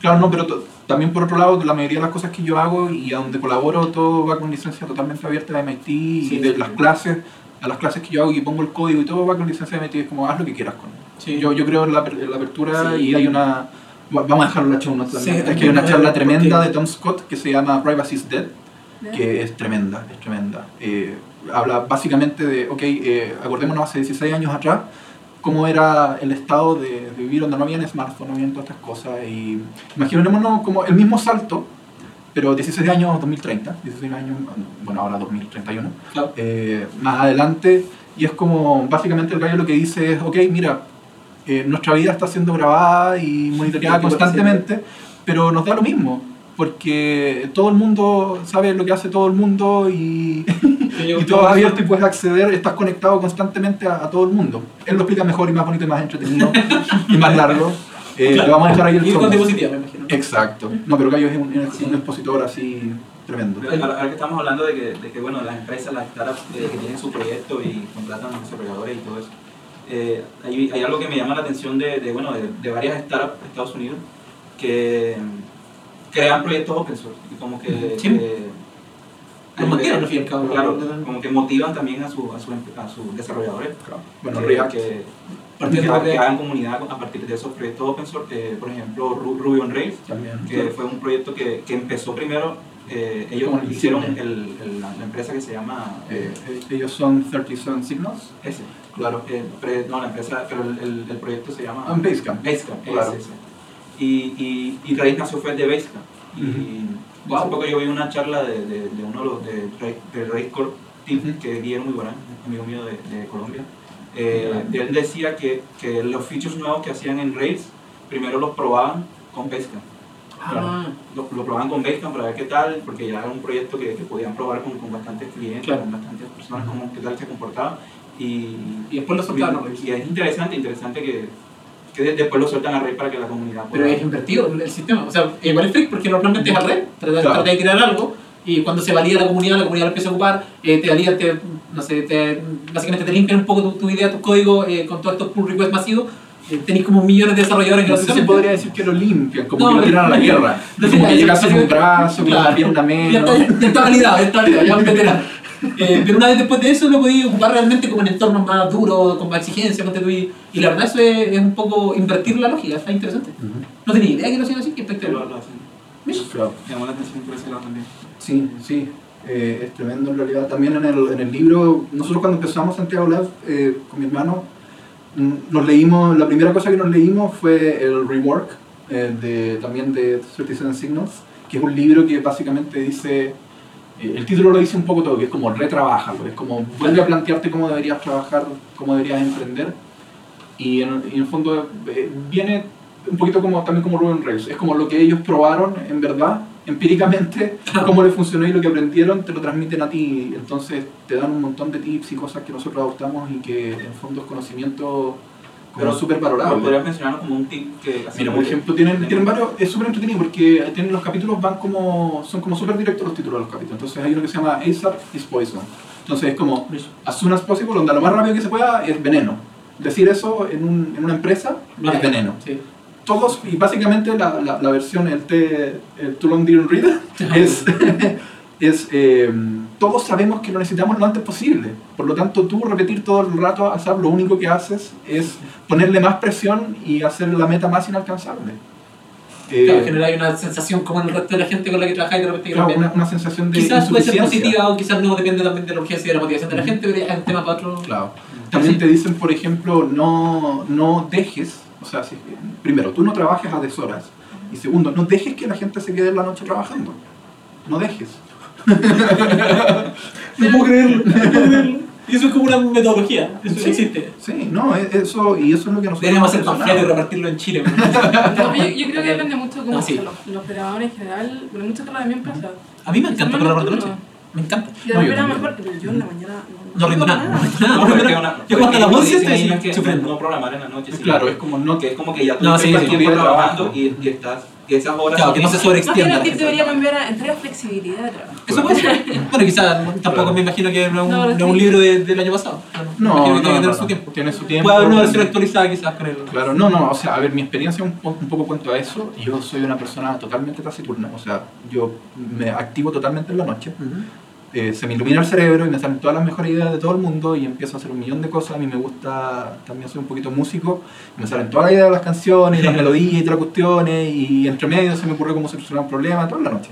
Claro, no, pero también por otro lado, la mayoría de las cosas que yo hago y a donde colaboro, todo va con licencia totalmente abierta de MIT y Sí, de sí. las clases, a las clases que yo hago y pongo el código y todo va con licencia de MIT, es como haz lo que quieras con. Sí. Yo, yo creo en la, en la apertura Sí. y hay una... va- Vamos a dejarlo en la show notes también. Sí, es que hay una porque- charla tremenda de Tom Scott que se llama Privacy is Dead, que es tremenda, es tremenda. Eh, habla básicamente de, ok, eh, acordémonos hace 16 años atrás, cómo era el estado de, de vivir donde no habían smartphones, no habían todas estas cosas. Y imaginémonos como el mismo salto, pero 16 años 2030, 16 años, bueno, ahora 2031, Claro. eh, más adelante, y es como, básicamente el gallo lo que dice es, ok, mira, eh, nuestra vida está siendo grabada y monitoreada Sí, constantemente, pero nos da lo mismo, porque todo el mundo sabe lo que hace todo el mundo y, y todo es abierto y puedes acceder, estás conectado constantemente a, a todo el mundo. Él lo explica mejor y más bonito y más entretenido y más largo. Eh, Claro. Lo vamos a dejar ahí el Y show con diapositiva, me imagino. Exacto. No, pero Gallo es un, Sí. un expositor así tremendo. Ahora, ahora que estamos hablando de que, de que bueno, las empresas, las startups eh, que tienen su proyecto y contratan desarrolladores y todo eso, eh, hay, hay algo que me llama la atención de, de, bueno, de, de varias startups de Estados Unidos que mm, crean proyectos open source y como que... Sí. eh, Los cabo. Claro, como que motivan también a, su, a, su, a sus desarrolladores Bueno, que, React. que, que, de- que hagan comunidad a partir de esos proyectos open source, eh, por ejemplo Ru- Ruby on Rails, también. que fue un proyecto que, que empezó primero, eh, ellos hicieron el, el- la, la empresa que se llama Eh, eh, ellos son 37 Signals. ese, Claro. eh, pre- no la empresa, pero el, el, el proyecto se llama Ah, Basecamp. Basecamp, Claro. ese, ese. Y, y, y Rails nació fue de Basecamp. Y Wow. hace poco yo vi una charla de, de, de uno de los de, de Rails Core Team, Ujú. que es Guillermo Ibarán, amigo mío de, de Colombia. Eh, él decía que, que los features nuevos que hacían en Rails, primero los probaban con Basecamp. Ah, Lo, lo probaban con Basecamp para ver qué tal, porque ya era un proyecto que, que podían probar con, con bastantes clientes, Claro. con bastantes personas, cómo, qué tal se comportaba. Y, y después lo soltaron. y, y es interesante, interesante que, que de- después lo sueltan a Rails para que la comunidad pueda... Pero es invertido el sistema. O sea, igual es freak porque normalmente es al revés. Trata, Claro. trata de crear algo y cuando se valida la comunidad, la comunidad lo empieza a ocupar, eh, te valida, te, no sé, te, básicamente te limpian un poco tu, tu idea, tu código eh, con todos estos pull requests masivos. Eh, tenéis como millones de desarrolladores No sé si gratuitamente. podría decir que lo limpian, como No, que lo tiran a la no, guerra. no, como que no, llegas no, un brazo, que claro. una pierna Ya menos. está, ya está validado, ya está validado, ya. Eh, pero una vez después de eso lo podéis ocupar realmente como en entornos más duros, con más exigencia, tú, y, y la verdad eso es, es un poco invertir la lógica, está interesante. Ujú. No tenía idea que lo hacían así, que que lo, espectacular. lo hacen. Mira. Claro. Me llamó la atención por ese lado también. Sí, sí, eh, es tremendo en realidad. También en el, en el libro, nosotros cuando empezamos Santiago Lab eh, con mi hermano, mm, nos leímos, la primera cosa que nos leímos fue el rework eh, de, también de 37 Signals, que es un libro que básicamente dice, el título lo dice un poco todo, que es como retrabájalo, es como vuelve a plantearte cómo deberías trabajar, cómo deberías emprender. Y en, y en el fondo eh, viene un poquito como también como Ruben Rails, es como lo que ellos probaron en verdad, empíricamente, cómo les funcionó y lo que aprendieron te lo transmiten a ti, entonces te dan un montón de tips y cosas que nosotros adoptamos y que en fondo es conocimiento Pero- súper valorable. ¿Podrías mencionarnos como un tip que... Mira, por ejemplo, tienen, tienen varios, es súper entretenido porque tienen los capítulos van como, son como súper directos los títulos de los capítulos. Entonces hay uno que se llama ASAP is Poison. Entonces es como, as soon as possible, onda, lo más rápido que se pueda es veneno. Decir eso en, un- en una empresa es veneno. Sí. Todos, y básicamente la, la, la versión, el, T, el Too Long Didn't Read, es, es eh, todos sabemos que lo necesitamos lo antes posible. Por lo tanto, tú repetir todo el rato ASAP, lo único que haces es ponerle más presión y hacer la meta más inalcanzable. Eh, Claro, generar una sensación como en el resto de la gente con la que trabajáis de repente claro, una, una sensación de Quizás puede ser positiva o quizás no, depende también de la urgencia y de la motivación de la gente, pero es un tema para otro. Claro. También Sí. te dicen, por ejemplo, no, no dejes, o sea, si- primero, tú no trabajes a deshoras. Y segundo, no dejes que la gente se quede en la noche trabajando. No dejes. No puedo creerlo, no puedo creerlo. Y eso es como una metodología, eso Sí. existe. Sí, no, e- eso, y eso es lo que nosotros Deberíamos hacer hemos panfleto y repartirlo en Chile. No, yo, yo creo que depende mucho como No, sí. los, los programadores en general, porque muchas cosas también pasa. A mí me encanta programar de noche. Me encanta. Y de No, yo también. mejor, pero yo en la mañana No rindo nada. No, No, pero que no, una- Yo cuando a las porque 11 dicen estoy sufriendo. No programar en la noche. Claro, es como no que es como que ya tú No, sí. trabajando y estás que esas horas Claro, que no se sobreextienda. el tip debería cambiar a entrega flexibilidad de trabajo. Eso puede ser. Bueno, quizás tampoco Claro. me imagino que no es un, No, no es sí. un libro de- del año pasado. No, que no, tiene que no, no. su tiempo. Tiene su tiempo. Puede haber una versión actualizada quizás con el... Claro, no, no, o sea, a ver, mi experiencia un, un poco cuento a eso. Yo soy una persona totalmente taciturna, o sea, yo me activo totalmente en la noche. Eh, se me ilumina el cerebro y me salen todas las mejores ideas de todo el mundo y empiezo a hacer un millón de cosas. A mí me gusta, también soy un poquito músico, y me salen todas las ideas de las canciones, las melodías y todas las cuestiones, y entre medio se me ocurre cómo solucionar un problema toda la noche.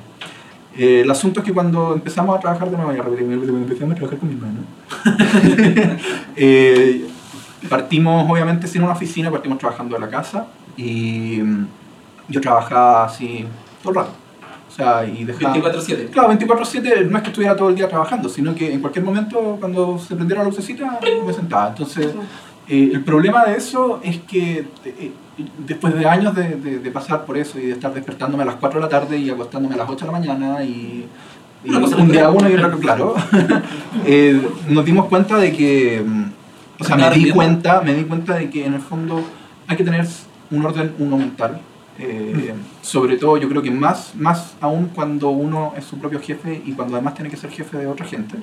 Eh, el asunto es que cuando empezamos a trabajar de nuevo, ya cuando empezamos a trabajar con mi hermano, eh, partimos obviamente sin una oficina, partimos trabajando en la casa y mm, yo trabajaba así todo el rato. O sea, y dejaba... 24-7. Claro, 24-7 no es que estuviera todo el día trabajando, sino que en cualquier momento cuando se prendiera la lucecita me sentaba. Entonces, eh, el problema de eso es que eh, después de años de, de- de pasar por eso y de estar despertándome a las 4 de la tarde y acostándome a las 8 de la mañana y, un día uno y otro claro, eh, nos dimos cuenta de que, mm, o sea, me di cuenta, me di cuenta de que en el fondo hay que tener un orden uno mental. Eh, sobre todo yo creo que más, más aún cuando uno es su propio jefe y cuando además tiene que ser jefe de otra gente,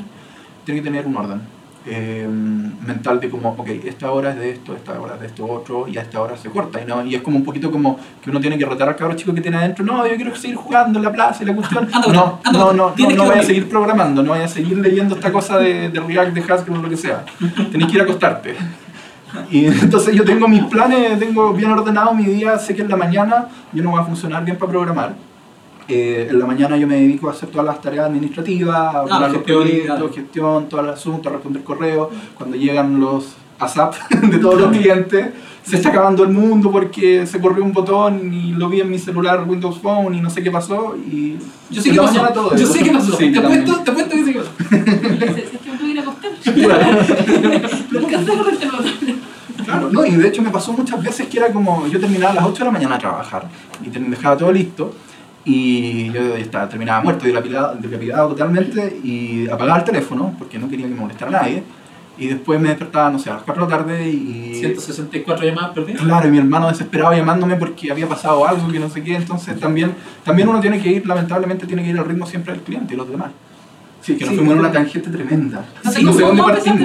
tiene que tener un orden eh, mental de como, ok, esta hora es de esto, esta hora es de esto otro, y a esta hora se corta. Y, no, y es como un poquito como que uno tiene que retar al cabro chico que tiene adentro, no, yo quiero seguir jugando en la plaza y la cuestión. Anda, no, anda, no, no, no, no que vaya a seguir programando, no vaya a seguir leyendo esta cosa de, de React, de Haskell o lo que sea. Tenés que ir a acostarte. Y entonces yo tengo mis planes, tengo bien ordenado mi día, sé que en la mañana yo no voy a funcionar bien para programar. Eh, en la mañana yo me dedico a hacer todas las tareas administrativas, a ordenar los gestión, proyectos, claro. gestión, todo el asunto, a responder correos. Cuando llegan los ASAP de todos los clientes, se está acabando el mundo porque se corrió un botón y lo vi en mi celular Windows Phone y no sé qué pasó. Y Yo sé la pasó. mañana todo Yo sé qué pasó. Sí, te apuesto, te apuesto que sé qué pasó. Es que me que ir a acostar. Lo Claro, no, y de hecho me pasó muchas veces que era como, yo terminaba a las 8 de la mañana a trabajar y dejaba todo listo y yo estaba, terminaba muerto, dilapidado, dilapidado totalmente y apagaba el teléfono porque no quería que me molestara nadie y después me despertaba, no sé, a las 4 de la tarde y... 164 llamadas perdidas. Claro, y mi hermano desesperado llamándome porque había pasado algo que no sé qué, entonces también, también uno tiene que ir, lamentablemente tiene que ir al ritmo siempre del cliente y los demás. Sí, que nos Sí, fuimos en una sí. tangente tremenda. No sé como dónde partimos.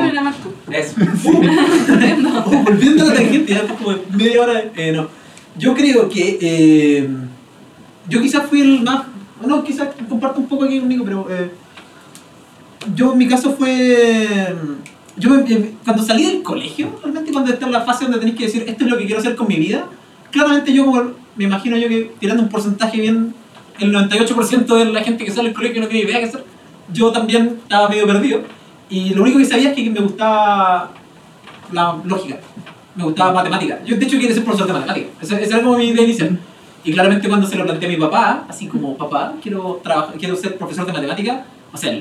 Eso. Oh, volviendo a la tangente, ya como media hora. eh, no. Yo creo que. eh, yo quizás fui el más. No, quizás comparto un poco aquí conmigo, pero. eh, yo en mi caso fue. Yo me- eh, cuando salí del colegio, realmente cuando está en la fase donde tenéis que decir esto es lo que quiero hacer con mi vida, claramente yo como- me imagino yo que tirando un porcentaje bien, el 98% de la gente que sale del colegio no tiene idea qué hacer, yo también estaba medio perdido. Y lo único que sabía es que me gustaba la lógica, me gustaba matemática. Yo de hecho quería ser profesor de matemática, esa, esa era como mi idea inicial. Y claramente cuando se lo planteé a mi papá, así como papá, quiero, trabajar, quiero ser profesor de matemática, o sea,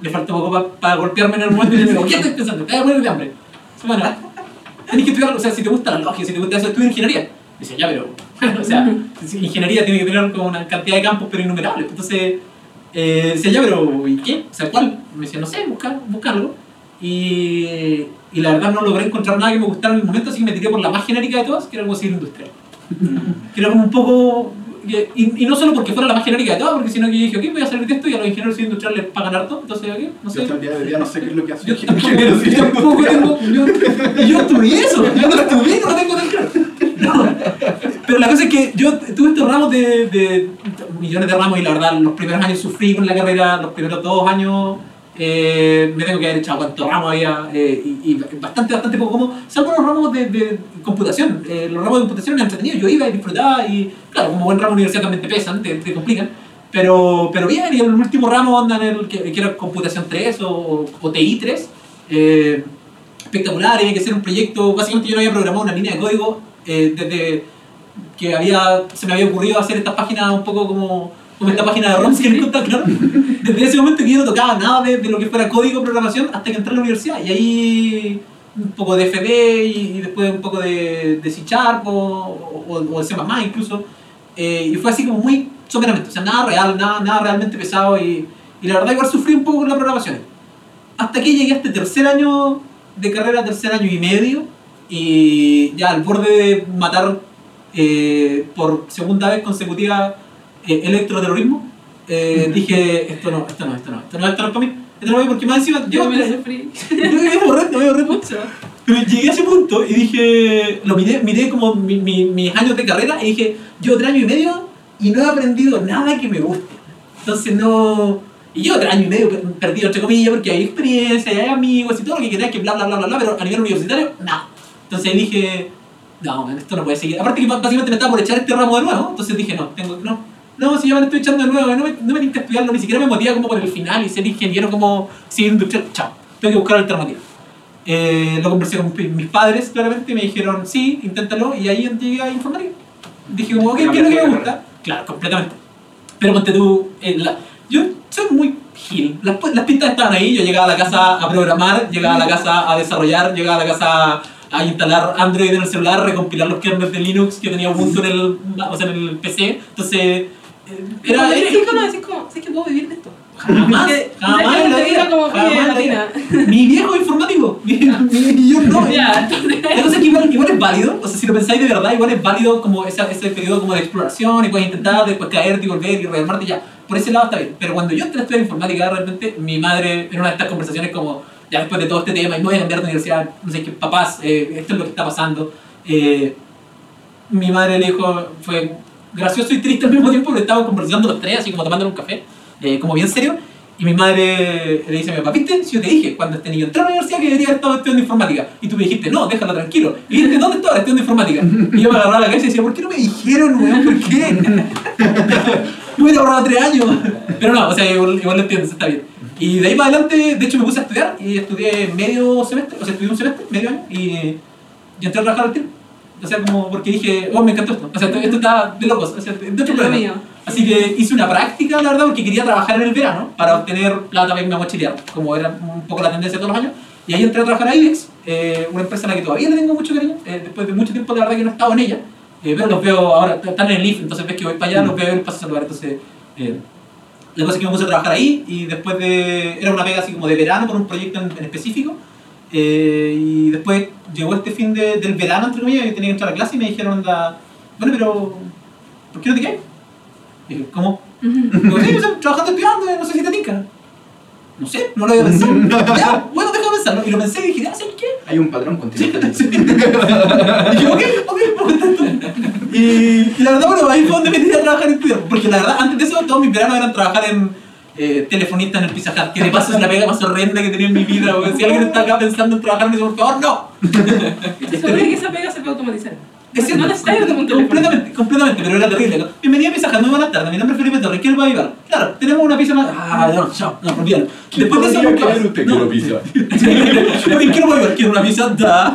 le faltó poco para golpearme en el momento y decirme, ¿qué estás pensando? Te vas a morir de hambre. Bueno, tenés que estudiar, o sea, si te gusta la lógica, si te gusta eso, estudia ingeniería. Dice, ya, pero, o sea, si ingeniería tiene que tener como una cantidad de campos, pero innumerables. Entonces, eh, decía, ya, pero, ¿y qué? O sea, ¿cuál? Me decía, no sé, buscar, busca algo. y, y la verdad no logré encontrar nada que me gustara en el momento, así que me tiré por la más genérica de todas, que era algo civil industrial. que era como un poco... Y, y no solo porque fuera la más genérica de todas, porque sino que yo dije, ok, voy a salir de esto y a los ingenieros civiles industriales les pagan harto, entonces, ok, no sé. Yo hasta el día de día no sé qué es lo que hace Yo tampoco, yo tampoco tengo. Yo, yo estudié eso, yo no lo estudié, no lo tengo tan claro. No. Pero la cosa es que yo tuve estos ramos de, de millones de ramos y la verdad, los primeros años sufrí con la carrera, los primeros dos años eh, me tengo que haber echado cuántos ramos había eh, y, y bastante, bastante poco como, salvo los ramos de, de computación. Eh, los ramos de computación eran entretenidos, yo iba y disfrutaba y, claro, como buen ramo universidad también te pesan, te, te complican. Pero, pero bien, y el último ramo onda en el que, que era computación 3 o, o TI 3. Eh, espectacular, había que hacer un proyecto, básicamente yo no había programado una línea de código eh, desde que había, se me había ocurrido hacer esta página un poco como, como esta página de ROMs que les contaba, claro. Desde ese momento que yo no tocaba nada de, de lo que fuera código programación hasta que entré a la universidad. Y ahí un poco de FD y, y después un poco de, de C Sharp o, o, o de C++ incluso. Eh, y fue así como muy someramente, o sea, nada real, nada, nada realmente pesado y, y la verdad igual sufrí un poco con la programación hasta que llegué a este tercer año de carrera, tercer año y medio, y ya al borde de matar eh, por segunda vez consecutiva eh, electroterrorismo, eh, dije, esto no, esto no, esto no, esto no, esto no es para mí, esto no es porque más encima, Yo yo, me sufrí. yo me borré, me borré mucho. Pero llegué a ese punto y dije, lo miré, miré como mi- mi- mis años de carrera y dije, yo tres años y medio y no he aprendido nada que me guste. Entonces no... Y yo tres años y medio per- perdido, entre comillas, porque hay experiencia, hay amigos y todo lo que queráis, que bla, bla, bla, bla, bla, pero a nivel universitario, nada. Entonces dije, no, man, esto no puede seguir. Aparte que básicamente me estaba por echar este ramo de nuevo, entonces dije, no, tengo, no, no, si ya me lo estoy echando de nuevo, no me, no me tinca estudiarlo, ni siquiera me motiva como por el final y ser ingeniero como civil industrial, chao, tengo que buscar alternativas. Eh, lo conversé con mi- mis padres, claramente, y me dijeron, sí, inténtalo, y ahí llegué a informática. Dije, como, ok, ¿qué es lo que me gusta? Claro, completamente. Pero ponte tú, eh, la- yo soy muy gil. Las, las pistas estaban ahí, yo llegaba a la casa a programar, llegaba a la casa a desarrollar, llegaba a la casa a instalar Android en el celular, recompilar los kernels de Linux que tenía Ubuntu en el, o sea, en el PC. Entonces, era... Era decís no decís como, sé que puedo vivir de esto. Jamás, Que- jamás te vida, como, jamás. Mi viejo informático, mi- mi- yo no. Ya, entonces. La cosa es que igual, igual es válido, o sea, si lo pensáis de verdad, igual es válido como esa, ese periodo como de exploración y puedes intentar, después caerte y volver y rearmarte ya. Por ese lado está bien. Pero cuando yo entré a estudiar informática, realmente mi madre, en una de estas conversaciones como, ya después de todo este tema, y me voy a cambiar de universidad, no sé qué, papás, eh, esto es lo que está pasando. eh, mi madre le dijo, fue gracioso y triste al mismo tiempo, porque estábamos conversando los tres, así como tomando un café, eh, como bien serio. Y mi madre le dice a mi papá, ¿viste? Si yo te dije cuando este niño entró a la universidad que debería haber estado estudiando informática. Y tú me dijiste, no, déjalo tranquilo. Y dijiste, ¿dónde estaba estudiando informática? Y yo me agarraba la cabeza y decía, ¿por qué no me dijeron, weón? ¿Por qué? me hubiera ahorrado tres años. Pero no, o sea, igual, igual lo entiendes, está bien. Y de ahí para adelante, de hecho, me puse a estudiar y estudié medio semestre, o sea, estudié un semestre, medio año, y, y entré a trabajar al tiro. O sea, como porque dije, oh, me encantó esto. O sea, esto, está de locos. O sea, de otro mío. Así que hice una práctica, la verdad, porque quería trabajar en el verano para obtener plata para irme a mochilear, como era un poco la tendencia todos los años. Y ahí entré a trabajar a IBEX, eh, una empresa a la que todavía le tengo mucho cariño, eh, después de mucho tiempo, la verdad que no he estado en ella, eh, pero los veo ahora, están en el IF, entonces ves que voy para allá, los veo y paso a saludar. Entonces, eh, la cosa es que me puse a trabajar ahí y después de. Era una pega así como de verano por un proyecto en, en específico. Eh, y después llegó este fin de- del verano, entre comillas, y tenía que entrar a clase y me dijeron, bueno, pero. ¿Por qué no te quedas? Y dije, ¿cómo? Digo, sí, o sea, trabajando estudiando, no sé si te tinca. No sé, no lo había pensado. ya, bueno, déjame pensarlo. Y lo pensé y dije, ah, ¿sabes qué? Hay un patrón continuo. Sí. Y dije, ok, ok, intentar. Y, y la verdad, bueno, ahí fue donde me tiré a trabajar en estudiar. Porque la verdad, antes de eso, todos mis veranos eran trabajar en eh, telefonista en el Pizza Hut. Que de paso es la pega más horrenda que tenía en mi vida. porque Si alguien está acá pensando en trabajar, me dice, por favor, no. Segura que esa pega se puede automatizar. Es cierto, no necesitas un teléfono. completamente, completamente, pero era terrible. ¿no? Bienvenida a Pizza Hut, muy buenas tardes, mi nombre es Felipe Torres, ¿qué le puedo ayudar? Claro, tenemos una pizza más... Ah, no, chao, no, olvídalo. Después de eso... nunca más. No. ¿En qué lo puedo ayudar? Quiero una pizza, da.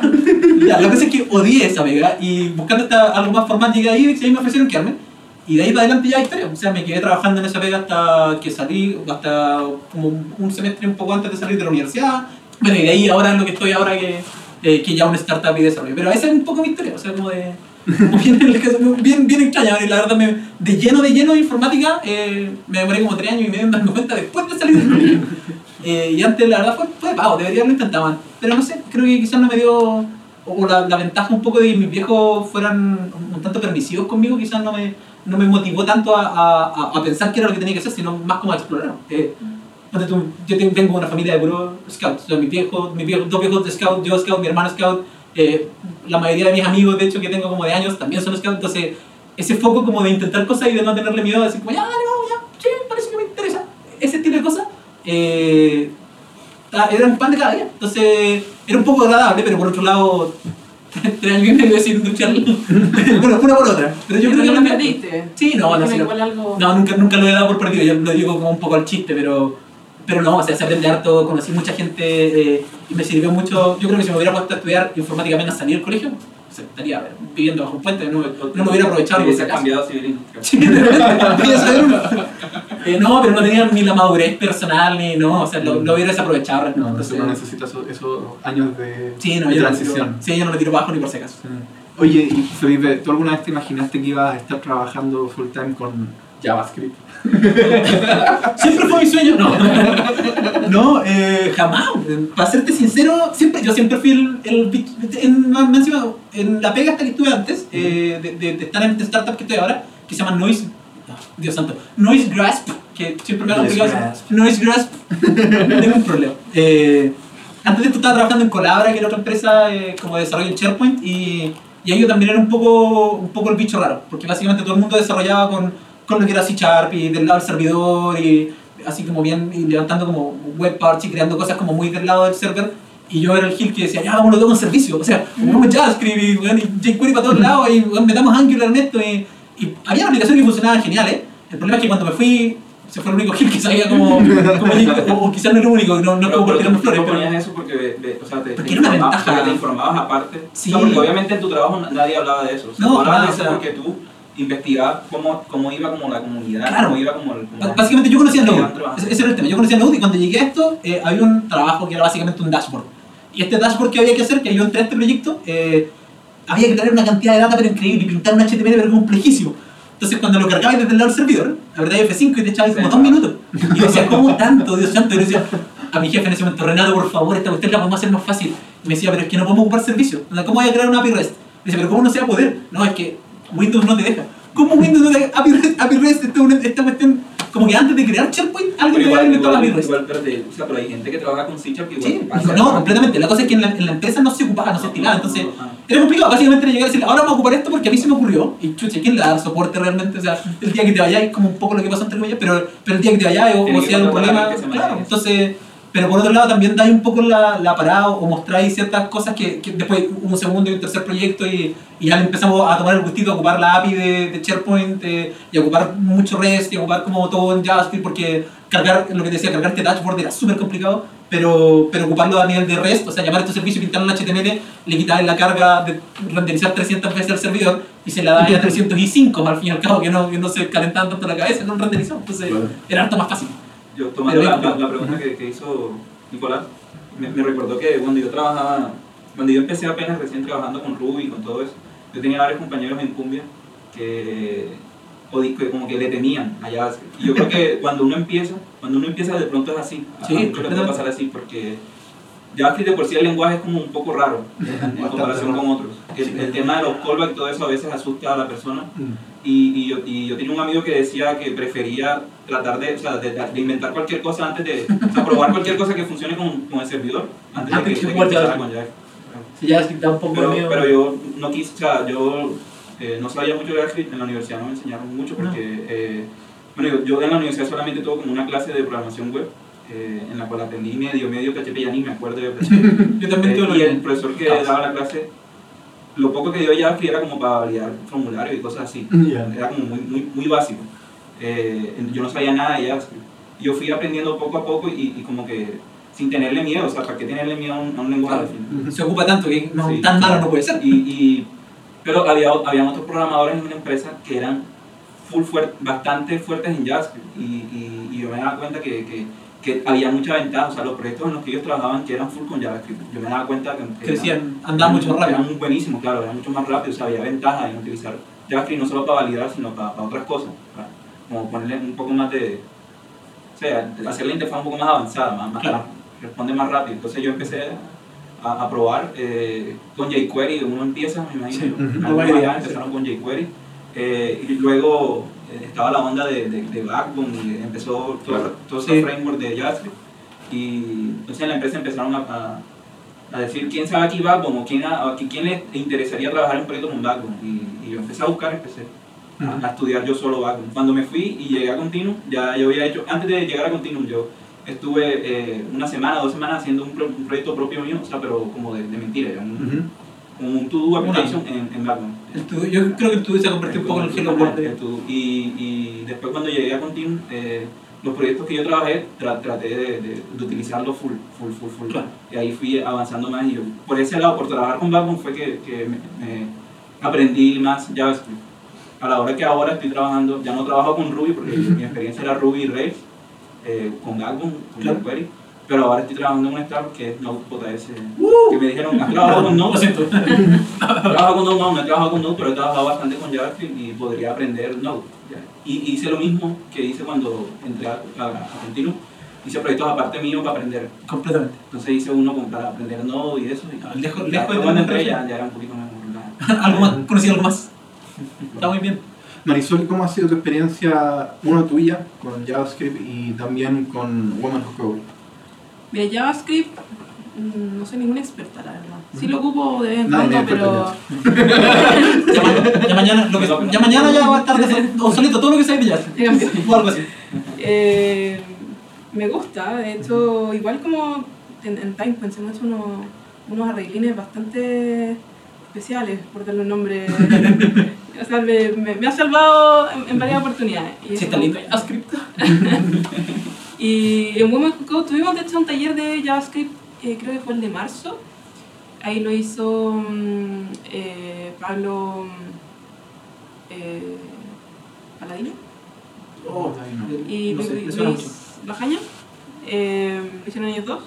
Ya, la cosa es que odié esa pega y buscando esta, algo más formal llegué ahí y ahí me ofrecieron quedarme. Y de ahí para adelante ya historia. O sea, me quedé trabajando en esa pega hasta que salí, hasta como un semestre un poco antes de salir de la universidad. Bueno, y de ahí ahora es lo que estoy ahora que, eh, que ya una startup y desarrollo. Pero esa es un poco mi historia, o sea, como de... como bien, bien, bien extraña, y la verdad, me, de lleno de lleno de informática, eh, me demoré como tres años y medio en darme cuenta después de salir del. Eh, y antes, la verdad, fue, fue de pago, debería haberlo intentado. Pero no sé, creo que quizás no me dio. O la, la ventaja un poco de que mis viejos fueran un tanto permisivos conmigo, quizás no me, no me motivó tanto a, a, a pensar qué era lo que tenía que hacer, sino más como a explorar. Eh, yo tengo, vengo de una familia de puro scouts. O sea, mis viejos, mis viejos, dos viejos de scout, yo scout, mi hermano scout. eh, la mayoría de mis amigos, de hecho, que tengo como de años, también son scouts. Entonces, ese foco como de intentar cosas y de no tenerle miedo, de decir como, ya, dale, vamos, ya, sí, parece que me interesa. Ese tipo de cosas. Eh, era un pan de cada día. Entonces, era un poco agradable, pero por otro lado, tres años y medio sin duchar. bueno, una por otra. Pero yo creo que lo también- perdiste. Sí, no, no, no. algo... No, nunca, nunca lo he dado por perdido, yo lo digo como un poco al chiste, pero, pero no, o sea, se aprende harto, conocí mucha gente eh, y me sirvió mucho. Yo creo que si me hubiera puesto a estudiar informática apenas salir del colegio, estaría viviendo bajo un puente, no, no lo hubiera aprovechado Hubiese cambiado civil. Sí, de. Eh, no, pero no tenía ni la madurez personal, ni no, o sea, lo, lo hubiera desaprovechado. No, entonces uno necesita esos, años de, sí, no, de yo no le transición. tiro- sí, yo no le tiro bajo ni por si acaso. Oye, y Felipe, ¿tú alguna vez te imaginaste que ibas a estar trabajando full time con JavaScript? Siempre fue mi sueño, no. No, eh, jamás. Para serte sincero, siempre, yo siempre fui el, el en, en la pega hasta que estuve antes, eh, de, de- de estar en este startup que estoy ahora, que se llama Noise, Dios santo, Noise Grasp, que siempre me han complicado. Grasp. Noise Grasp, tengo un problema. Eh, antes de esto estaba trabajando en Colabra, que era otra empresa eh, como de desarrollo en SharePoint, y, y ahí yo también era un poco, un poco el bicho raro, porque básicamente todo el mundo desarrollaba con, con lo que era C Sharp y del lado del servidor, y así como bien, y levantando como web parts y creando cosas como muy del lado del server. Y yo era el Gil que decía, ya, vámonos todo un servicio. O sea, ocupamos JavaScript y, y jQuery para todos lados y weón, metamos Angular en esto. Y, y había aplicaciones que funcionaban geniales. El problema es que cuando me fui, se fue el único Gil que sabía como, o, quizás no era el único, no, no Pero, como por pero tirarme tú flores. no pero- ponías eso porque, ve- o sea, te, Porque te era una ventaja. porque te informabas aparte. Sí. O sea, porque obviamente en tu trabajo nadie hablaba de eso. O sea, No, hablabas de eso porque tú investigabas cómo, cómo iba como la comunidad, Claro. cómo iba como el... como- Bá- Básicamente yo conocía Node, ese, ese era el tema, yo conocía Node y cuando llegué a esto eh, había un trabajo que era básicamente un dashboard. Y este dashboard que había que hacer, que yo entré a este proyecto, eh, había que traer una cantidad de data pero increíble y pintar un HTML pero complejísimo. Entonces cuando lo cargabas desde el lado del servidor, la verdad F5 y te echabas como Sí. dos minutos. Y yo decía, ¿cómo tanto? Dios santo. Y yo decía a mi jefe en ese momento, Renato, por favor, esta cuestión la podemos hacer más fácil. Y me decía, pero es que no podemos ocupar servicio. ¿Cómo voy a crear una API REST? Me dice, pero ¿cómo no se va a poder? No, es que Windows no te deja. ¿Cómo Windows no te deja? API REST, API REST, esta, esta cuestión, como que antes de crear SharePoint, alguien Pero te igual, la igual, REST. igual, pero, de- o sea, pero hay gente que trabaja con C Sharp que igual Sí, te pasa. no, completamente. La cosa es que en la, en la empresa no se ocupaba, no se estilaba. Entonces, Ah. era complicado. Básicamente llegar y decir, ahora vamos a ocupar esto porque a mí se me ocurrió. Y chucha, ¿quién le da soporte realmente? O sea, el día que te vayas, como un poco lo que pasó entre comillas, pero, pero el día que te vayas o, o si hay algún a problema. Claro, entonces. Pero por otro lado también dais un poco la, la parada o mostráis ciertas cosas que, que después un segundo y un tercer proyecto y, y ya le empezamos a tomar el gustito a ocupar la API de, de SharePoint eh, y a ocupar mucho REST y a ocupar como todo en JavaScript porque cargar, lo que te decía, cargar este dashboard era súper complicado pero, pero ocuparlo a nivel de REST, o sea, llamar a estos servicios y pintarlo en HTML, le quitáis la carga de renderizar 300 veces al servidor y se la dais a 305 al fin y al cabo que no, que no se calentaban tanto la cabeza, no renderizó, entonces Claro. era harto más fácil. Yo tomando la, la- la pregunta que, que hizo Nicolás, me, me recordó que cuando yo trabajaba, cuando yo empecé apenas recién trabajando con Ruby con todo eso, yo tenía varios compañeros en Cumbia que, o que como que le temían a JavaScript. Y yo creo que cuando uno empieza, cuando uno empieza de pronto es así, a- Sí, a muchos les puede completamente. pasar así porque JavaScript de por sí el lenguaje es como un poco raro en, comparación con otros. El, el tema de los callbacks y todo eso a veces asusta a la persona Mm. Y, y, yo, y yo tenía un amigo que decía que prefería tratar de, o sea, de, de inventar cualquier cosa antes de, o sea, probar cualquier cosa que funcione con, con el servidor antes de Antes que, de que empezara JavaScript. con JavaScript. Si ya da un poco Pero, de miedo. pero yo no quise, o sea, yo eh, no sabía mucho de JavaScript, en la universidad no me enseñaron mucho porque, eh, bueno, yo, yo en la universidad solamente tuve como una clase de programación web eh, en la cual aprendí medio, medio PHP, ya ni me acuerdo de PHP. Yo también Eh, tuve y el profesor que Ah, daba la clase, lo poco que dio JavaScript era como para validar formularios y cosas así. Ya. Era como muy, muy, muy básico. Eh, yo no sabía nada de JavaScript. Yo fui aprendiendo poco a poco y, y como que sin tenerle miedo, o sea, ¿para qué tenerle miedo a un, a un lenguaje? final? Se ocupa tanto que no, Sí. tan malo no puede ser. Y, y- pero había, había otros programadores en una empresa que eran full fuer- bastante fuertes en JavaScript y, y, y yo me daba cuenta que, que, que había mucha ventaja, o sea, los proyectos en los que ellos trabajaban que eran full con JavaScript, yo me daba cuenta que Crecían, andaban mucho más rápido. eran buenísimos, claro, eran mucho más rápido, o sea, había ventaja en utilizar JavaScript no solo para validar, sino para, para otras cosas, para- como ponerle un poco más de, o sea, hacer la interfaz un poco más avanzada, más, más- Claro. responde más rápido. Entonces yo empecé a, a probar eh, con jQuery, uno empieza, me imagino, Sí, allá bien, empezaron con jQuery, eh, y luego estaba la onda de, de, de Backbone, y empezó todo, Claro. todo ese framework de JavaScript, y entonces en la empresa empezaron a, a, a decir quién sabe aquí Backbone o quién, a, a quién le interesaría trabajar en un proyecto con Backbone, y, y yo empecé a buscar, empecé a, a estudiar yo solo Backbone. Cuando me fui y llegué a Continuum, ya yo había hecho, antes de llegar a Continuum, yo estuve eh, una semana, dos semanas haciendo un, pro- un proyecto propio mío, o sea, pero como de, de mentira, era un, Ujú. como un to-do application en, en Backbone. El yo creo que el tuyo se ha convertido un poco en el Hello World. To-do. Y, y después cuando llegué a Continuum, eh, los proyectos que yo trabajé, tra- traté de, de, de utilizarlo full, full, full, full. Claro. Y ahí fui avanzando más y yo, por ese lado, por trabajar con Backbone fue que, que me, me aprendí más JavaScript. A la hora que ahora estoy trabajando, ya no trabajo con Ruby porque mi experiencia era Ruby y Rails, eh, con Backbone, con Claro. Pero ahora estoy trabajando en una startup que es Node.js, Uh. que me dijeron, ¿has trabajado con Node? Lo siento. Trabajado con Node, no, no he trabajado con Node, pero he trabajado bastante con JavaScript y podría aprender Node. Y hice lo mismo que hice cuando entré a, a, a Continuum. Hice proyectos aparte mío para aprender. Completamente. Entonces hice uno como para aprender Node y eso. Y Ah, lejos- de cuando entré ya, ya era un poquito la- algo más, conocí algo más. Está muy bien. Marisol, ¿cómo ha sido tu experiencia, uno tuya, con JavaScript y también con Woman Who Code? De JavaScript, mm, no soy ninguna experta, la verdad. Sí lo ocupo de vez en cuando, pero... Ya, ma- ya mañana, lo que, ya mañana ya va a estar obsoleto todo lo que sabes de cambió. O algo así. Eh, me gusta, de hecho, igual como en, en Timepoint hemos hecho unos, unos arreglines bastante especiales, por darle un nombre. o sea, me, me, me ha salvado en, en varias oportunidades. Y Sí, está lindo. JavaScript. Y en Women Who Code tuvimos de hecho un taller de JavaScript, eh, creo que fue el de marzo. Ahí lo hizo mm, eh, Pablo mm, eh, Paladino Oh, y no sé, Luis mucho. Bajaña. Eh, lo hicieron ellos dos.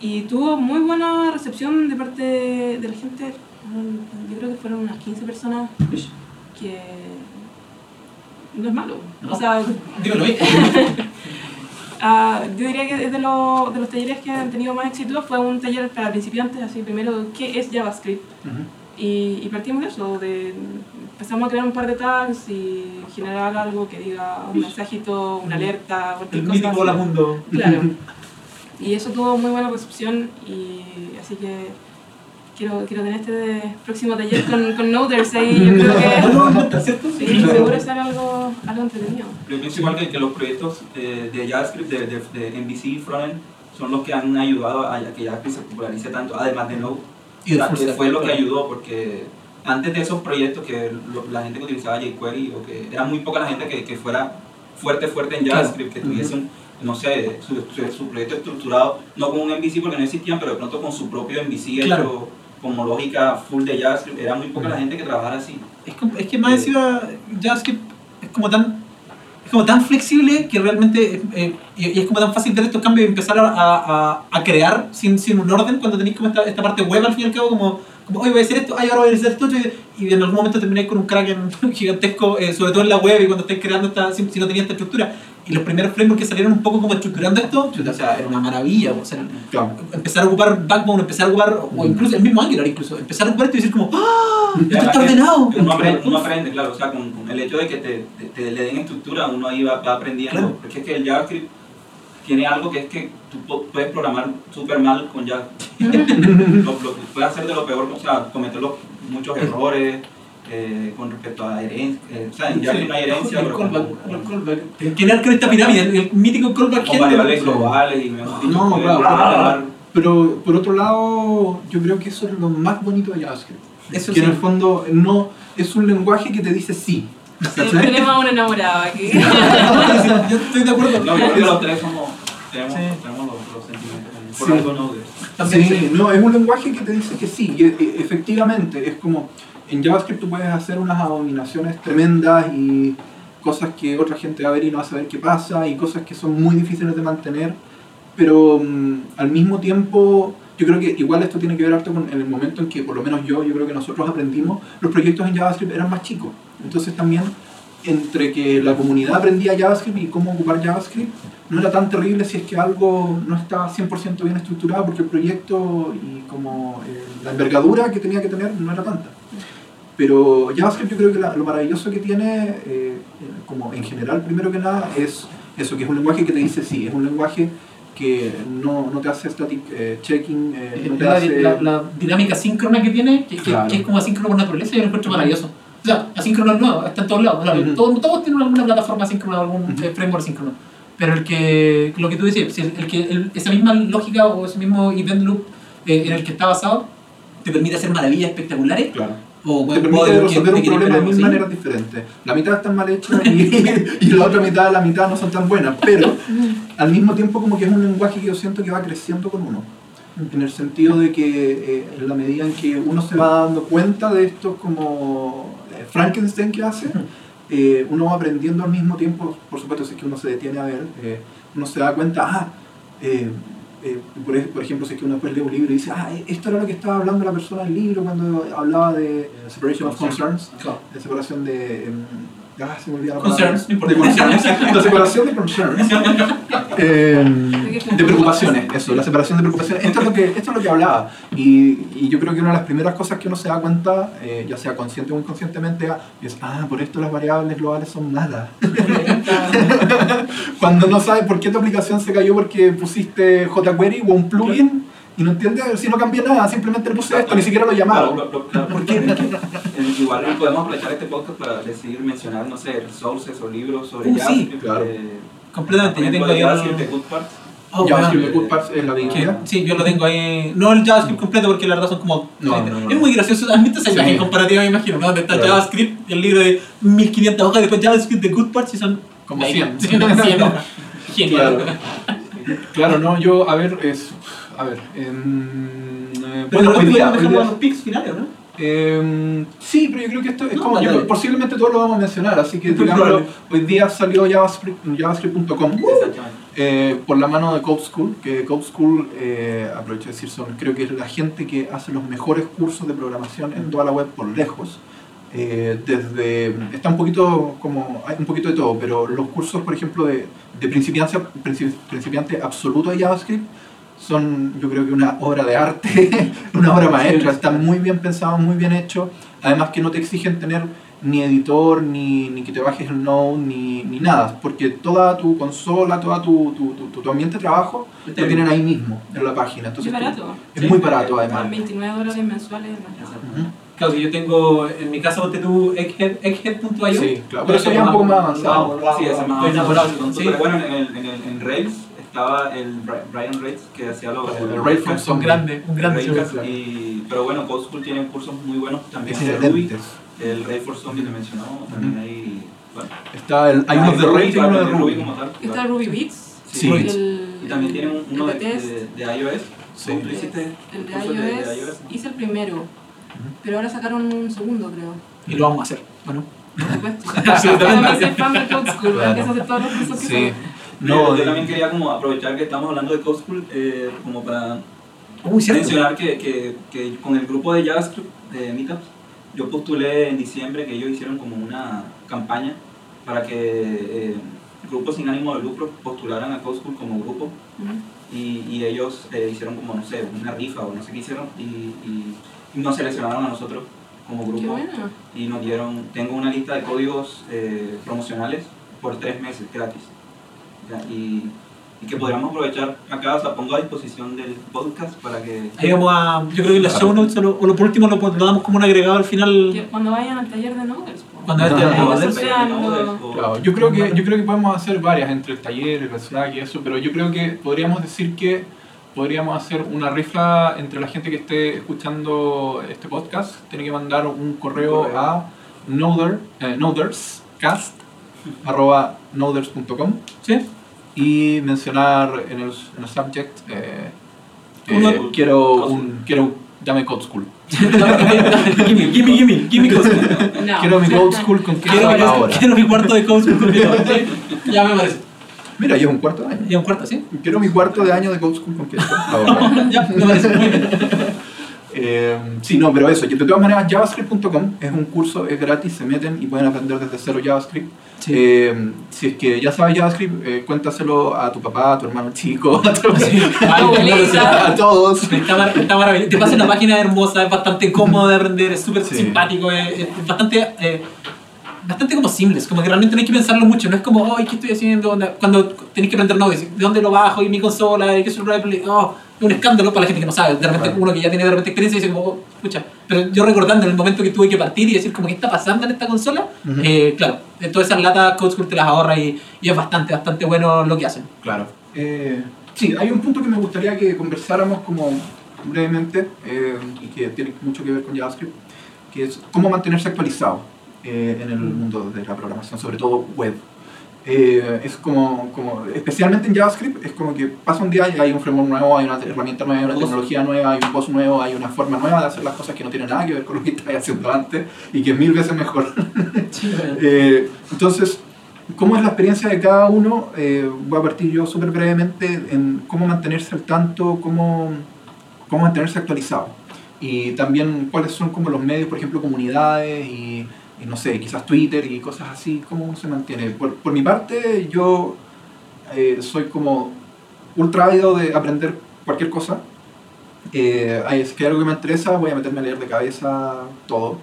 Y tuvo muy buena recepción de parte de la gente. Yo creo que fueron unas 15 personas que no es malo. No. O sea, Dígalo ahí. Ah, yo diría que es de, los- de los talleres que han tenido más éxito. Fue un taller para principiantes, así primero, ¿qué es JavaScript? Y, y partimos de eso, de, empezamos a crear un par de tags y generar algo que diga un mensajito, una alerta, cualquier El cosa mítico. Hola Mundo. Claro. Y eso tuvo muy buena recepción y así que quiero, quiero tener este próximo taller con, con Noders ahí. Yo creo que sí, seguro será algo, algo entretenido. Yo pienso igual que, que los proyectos eh, de JavaScript, de, de, de MVC y Frontend, son los que han ayudado a, a que JavaScript se popularice tanto, además de Node. Y de O sea, que fue lo que ayudó, porque antes de esos proyectos, que lo- la gente que utilizaba jQuery, o que era muy poca la gente que, que fuera fuerte, fuerte en JavaScript, que tuviese un, no sé, su, su, su proyecto estructurado, no con un MVC porque no existían, pero de pronto con su propio MVC Claro. Como lógica full de JavaScript. Era muy poca la gente que trabajara así. Es, como- es que más encima JavaScript es como tan es como tan flexible que realmente eh, y, y es como tan fácil ver estos cambios y empezar a, a, a crear sin, sin un orden cuando tenéis como esta, esta parte web al fin y al cabo como, como oye voy a hacer esto, ay ahora voy a hacer esto otro", y, y en algún momento termináis con un kraken gigantesco eh, sobre todo en la web y cuando estáis creando esta, si, si no tenía esta estructura y los primeros frameworks que salieron un poco como estructurando esto o sea, era una maravilla o sea, Claro. empezar a ocupar Backbone, empezar a ocupar, o incluso el mismo Angular incluso, empezar a ocupar esto y decir como ¡Ah! Esto está ordenado. Uno aprende, uno aprende, claro, o sea, con, con el hecho de que te, te- te le den estructura, uno ahí va, va aprendiendo. Claro. Porque es que el JavaScript tiene algo que es que tú puedes programar súper mal con JavaScript. lo, lo- puedes hacer de lo peor, o sea, cometer los- muchos errores eh, con respecto a herencia. eh, o sea, en JavaScript no hay herencia, El callback, el callback. ¿Quién era esta pirámide? El, el mítico callback con variables globales y mejor dicho, No, claro, Pero por otro lado, yo creo que eso es lo más bonito de JavaScript. Eso que sí. en el fondo no es un lenguaje que te dice sí. ¿cachai? Tenemos a un enamorado aquí. Yo estoy de acuerdo. No, yo creo que los tres somos, tenemos, Sí. tenemos los, los sentimientos. Por Sí. algo no de- También sí, sí. no, es un lenguaje que te dice que sí. Y, e- efectivamente, es como en JavaScript tú puedes hacer unas abominaciones tremendas y cosas que otra gente va a ver y no va a saber qué pasa y cosas que son muy difíciles de mantener. Pero mm, al mismo tiempo, yo creo que igual esto tiene que ver harto con el momento en que, por lo menos yo, yo creo que nosotros aprendimos, los proyectos en JavaScript eran más chicos. Entonces también entre que la comunidad aprendía JavaScript y cómo ocupar JavaScript, no era tan terrible si es que algo no estaba 100% bien estructurado porque el proyecto y como eh, la envergadura que tenía que tener no era tanta. Pero JavaScript yo creo que la- lo maravilloso que tiene, eh, como en general, primero que nada, es eso, que es un lenguaje que te dice sí, es un lenguaje que no, no te hace static eh, checking, eh, no te la, hace... la- la dinámica síncrona que tiene, que, Claro. que es como asíncrono por naturaleza, yo lo encuentro maravilloso. O sea, asíncrono es nuevo, está en todos lados. claro, Ujú. todos, todos tienen alguna plataforma asíncrona, algún Ujú. eh, framework asíncrono. Pero el que, lo que tú decías, si el, el que, el- esa misma lógica o ese mismo event loop eh, en el que está basado, te permite hacer maravillas espectaculares. Claro. O te permite resolver un problema de mil ¿sí? maneras diferentes. La mitad están mal hechas y, y la otra mitad, la mitad no son tan buenas, pero al mismo tiempo como que es un lenguaje que yo siento que va creciendo con uno. En el sentido de que eh, en la medida en que uno se va dando cuenta de esto como eh, Frankenstein que hace, eh, uno va aprendiendo al mismo tiempo, por supuesto, si es que uno se detiene a ver, eh, uno se da cuenta, ah, eh, eh, por, por ejemplo, si es que uno después lee un libro y dice, ah, esto era lo que estaba hablando la persona del libro cuando hablaba de separation of concerns, Claro. de separación de... se me. Concerns. De concerns. La separación de concerns. Em, de preocupaciones, eso, la separación de preocupaciones. Esto es lo que, esto es lo que hablaba. Y, y yo creo que una de las primeras cosas que uno se da cuenta, eh, ya sea consciente o inconscientemente, es, ah, por esto las variables globales son malas. Cuando no sabes por qué tu aplicación se cayó porque pusiste jQuery o un plugin y no entiendes si no cambié nada, simplemente le puse esto, ni siquiera lo llamaba. claro, ¿Por qué? Eh, Igual podemos aprovechar este podcast para decidir mencionar, no sé, resources o libros sobre Uh, sí, JavaScript. claro. eh, Completamente, yo tengo ahí JavaScript de Good Parts. Oh, JavaScript de Good Parts es la divinidad. sí, yo lo tengo ahí. No el JavaScript completo porque la verdad son como. No, no, no. Es muy gracioso. ¿Has visto esa Sí. imagen comparativa, me imagino? ¿no? Donde está Claro. JavaScript el libro de 1500 hojas, después JavaScript de Good Parts y son. Como Like, 100. sí, no, 100 hojas. Genial. Claro. Claro, no, yo, a ver, es. A ver. em, eh, Pero bueno, hoy día. hoy día- los pics finales, ¿no? em, sí, pero yo creo que esto es No, como. dale, yo- dale. posiblemente todo lo vamos a mencionar, así que digámoslo. Hoy día salió JavaScript, javascript.com Exactamente. eh, por la mano de Code School, que Code School, eh, aprovecho de decir, son, creo que es la gente que hace los mejores cursos de programación en toda la web por lejos. Eh, desde, está un poquito como, hay un poquito de todo, pero los cursos, por ejemplo, de, de principiante, princi- principiante absoluto de JavaScript son, yo creo que una obra de arte, una obra maestra, están muy bien pensados, muy bien hechos, además que no te exigen tener ni editor, ni, ni que te bajes el Node, ni, ni nada, porque toda tu consola, toda tu, tu, tu, tu ambiente de trabajo lo tienen ahí mismo, en la página. Entonces, Es barato. Es muy barato además. Son 29 dólares mensuales. Claro, que yo tengo en mi casa, tú, Egghead, Egghead.io. Sí, claro, pero eso ya es un poco más avanzado. Sí, wow, más avanzado. Sí. Pero bueno, en, el, en, el, en Rails estaba el Bri- Brian Rails que hacía los. El Rails from Rails Un grande, un grande. Y, pero bueno, Code School tiene cursos muy buenos también Es de Ruby. El Rails for Zombie te mencionó, también Ujú. hay. Bueno, Está el, hay unos de Rails y uno de Ruby. como tal. Está Ruby Beats. Sí. el, Y también tiene un- uno de, el de de, de iOS. Sí. ¿Tú hiciste El de cursos iOS, hice el primero, pero ahora sacaron un segundo, creo. Y lo vamos a hacer, ¿o no? Por supuesto. Además, soy fan de Code School, Claro. empieza a hacer todos los cursos que Sí. son. No, yo también quería como aprovechar que estamos hablando de Code School eh, como para mencionar que, que, que con el grupo de JavaScript de Meetups, yo postulé en diciembre que ellos hicieron como una campaña para que eh, grupos sin ánimo de lucro postularan a Code School como grupo y, y ellos eh, hicieron como, no sé, una rifa o no sé qué hicieron y, y- y nos seleccionaron a nosotros como grupo bueno. y nos dieron, tengo una lista de códigos eh, promocionales por tres meses gratis. Y, y que podríamos aprovechar acá, o sea, pongo a disposición del podcast para que... Ahí vamos a. Yo creo que las show notes, o, lo, por último, lo, lo damos como un agregado al final. Que Cuando vayan al taller de Noodles. Cuando Del asocian taller, ¿no? los- O- Claro, yo creo que yo creo que podemos hacer varias entre el taller, el Slack y eso, pero yo creo que podríamos decir que podríamos hacer una rifa entre la gente que esté escuchando este podcast. Tiene que mandar un correo correo. a noder, eh, noderscast arroba noders.com ¿Sí? Y mencionar en el, en el subject eh, eh, quiero un quiero llame Code School. gimme, gimme, gimme, gimme Code School. No. Quiero mi Code School con Quiero, ahora. quiero mi cuarto de Code School. ¿sí? Ya me parece. Mira, llevo un cuarto de año. Y un cuarto, ¿sí? Quiero mi cuarto de año de Code School con ahora. Ya, me parece muy bien. Eh, sí, no, pero eso, de todas maneras, javascript.com es un curso, es gratis, se meten y pueden aprender desde cero JavaScript. Sí. Eh, si es que ya sabes JavaScript, eh, cuéntaselo a tu papá, a tu hermano chico, a, tu- Abuelita. a todos. Está, mar- está maravilloso. Te pasa una página hermosa, es bastante cómodo de aprender, es súper Sí. simpático, es, es bastante, eh, bastante como simples, como que realmente no hay que pensarlo mucho, no es como, ay, ¿qué estoy haciendo? Cuando tenés que aprender Node, ¿de dónde lo bajo? Y mi consola, y qué es oh, un escándalo para la gente que no sabe. De repente uno que ya tiene de repente experiencia dice como, oh, pucha. Pero yo recordando en el momento que tuve que partir y decir como, ¿qué está pasando en esta consola? Eh, claro, todas esas latas Code School te las ahorra y, y es bastante, bastante bueno lo que hacen. Claro. Eh, sí, hay un punto que me gustaría que conversáramos como brevemente eh, y que tiene mucho que ver con JavaScript, que es cómo mantenerse actualizado en el mundo de la programación, sobre todo web. Eh, es como, como, especialmente en JavaScript, es como que pasa un día y hay un framework nuevo, hay una herramienta nueva, hay una tecnología nueva, hay un boss nuevo, hay una forma nueva de hacer las cosas que no tienen nada que ver con lo que estás haciendo antes y que es mil veces mejor. Eh, entonces, ¿cómo es la experiencia de cada uno? Eh, voy a partir yo súper brevemente en cómo mantenerse al tanto, cómo, cómo mantenerse actualizado. Y también cuáles son como los medios, por ejemplo, comunidades y no sé, quizás Twitter y cosas así, cómo se mantiene. Por, por mi parte, yo eh, soy como ultra ávido de aprender cualquier cosa. Eh, si hay algo que me interesa, voy a meterme a leer de cabeza todo.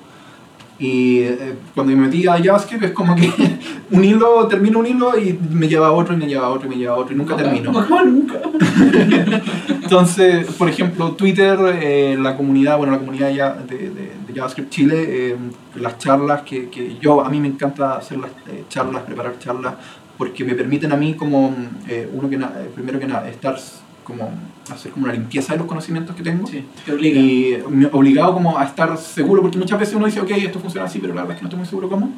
Y eh, cuando me metí a JavaScript es como que un hilo, termino un hilo y me lleva a otro y me lleva a otro y me lleva a otro y nunca termino. nunca. Entonces, por ejemplo, Twitter, eh, la comunidad, bueno, la comunidad ya de JavaScript Chile, eh, las charlas que, que yo, a mí me encanta hacer las eh, charlas, preparar charlas, porque me permiten a mí como, eh, uno que, primero que nada, estar como, hacer como una limpieza de los conocimientos que tengo. Sí, te obliga. Y me- obligado como a estar seguro, porque muchas veces uno dice, ok, esto funciona así, pero la verdad es que no estoy muy seguro cómo.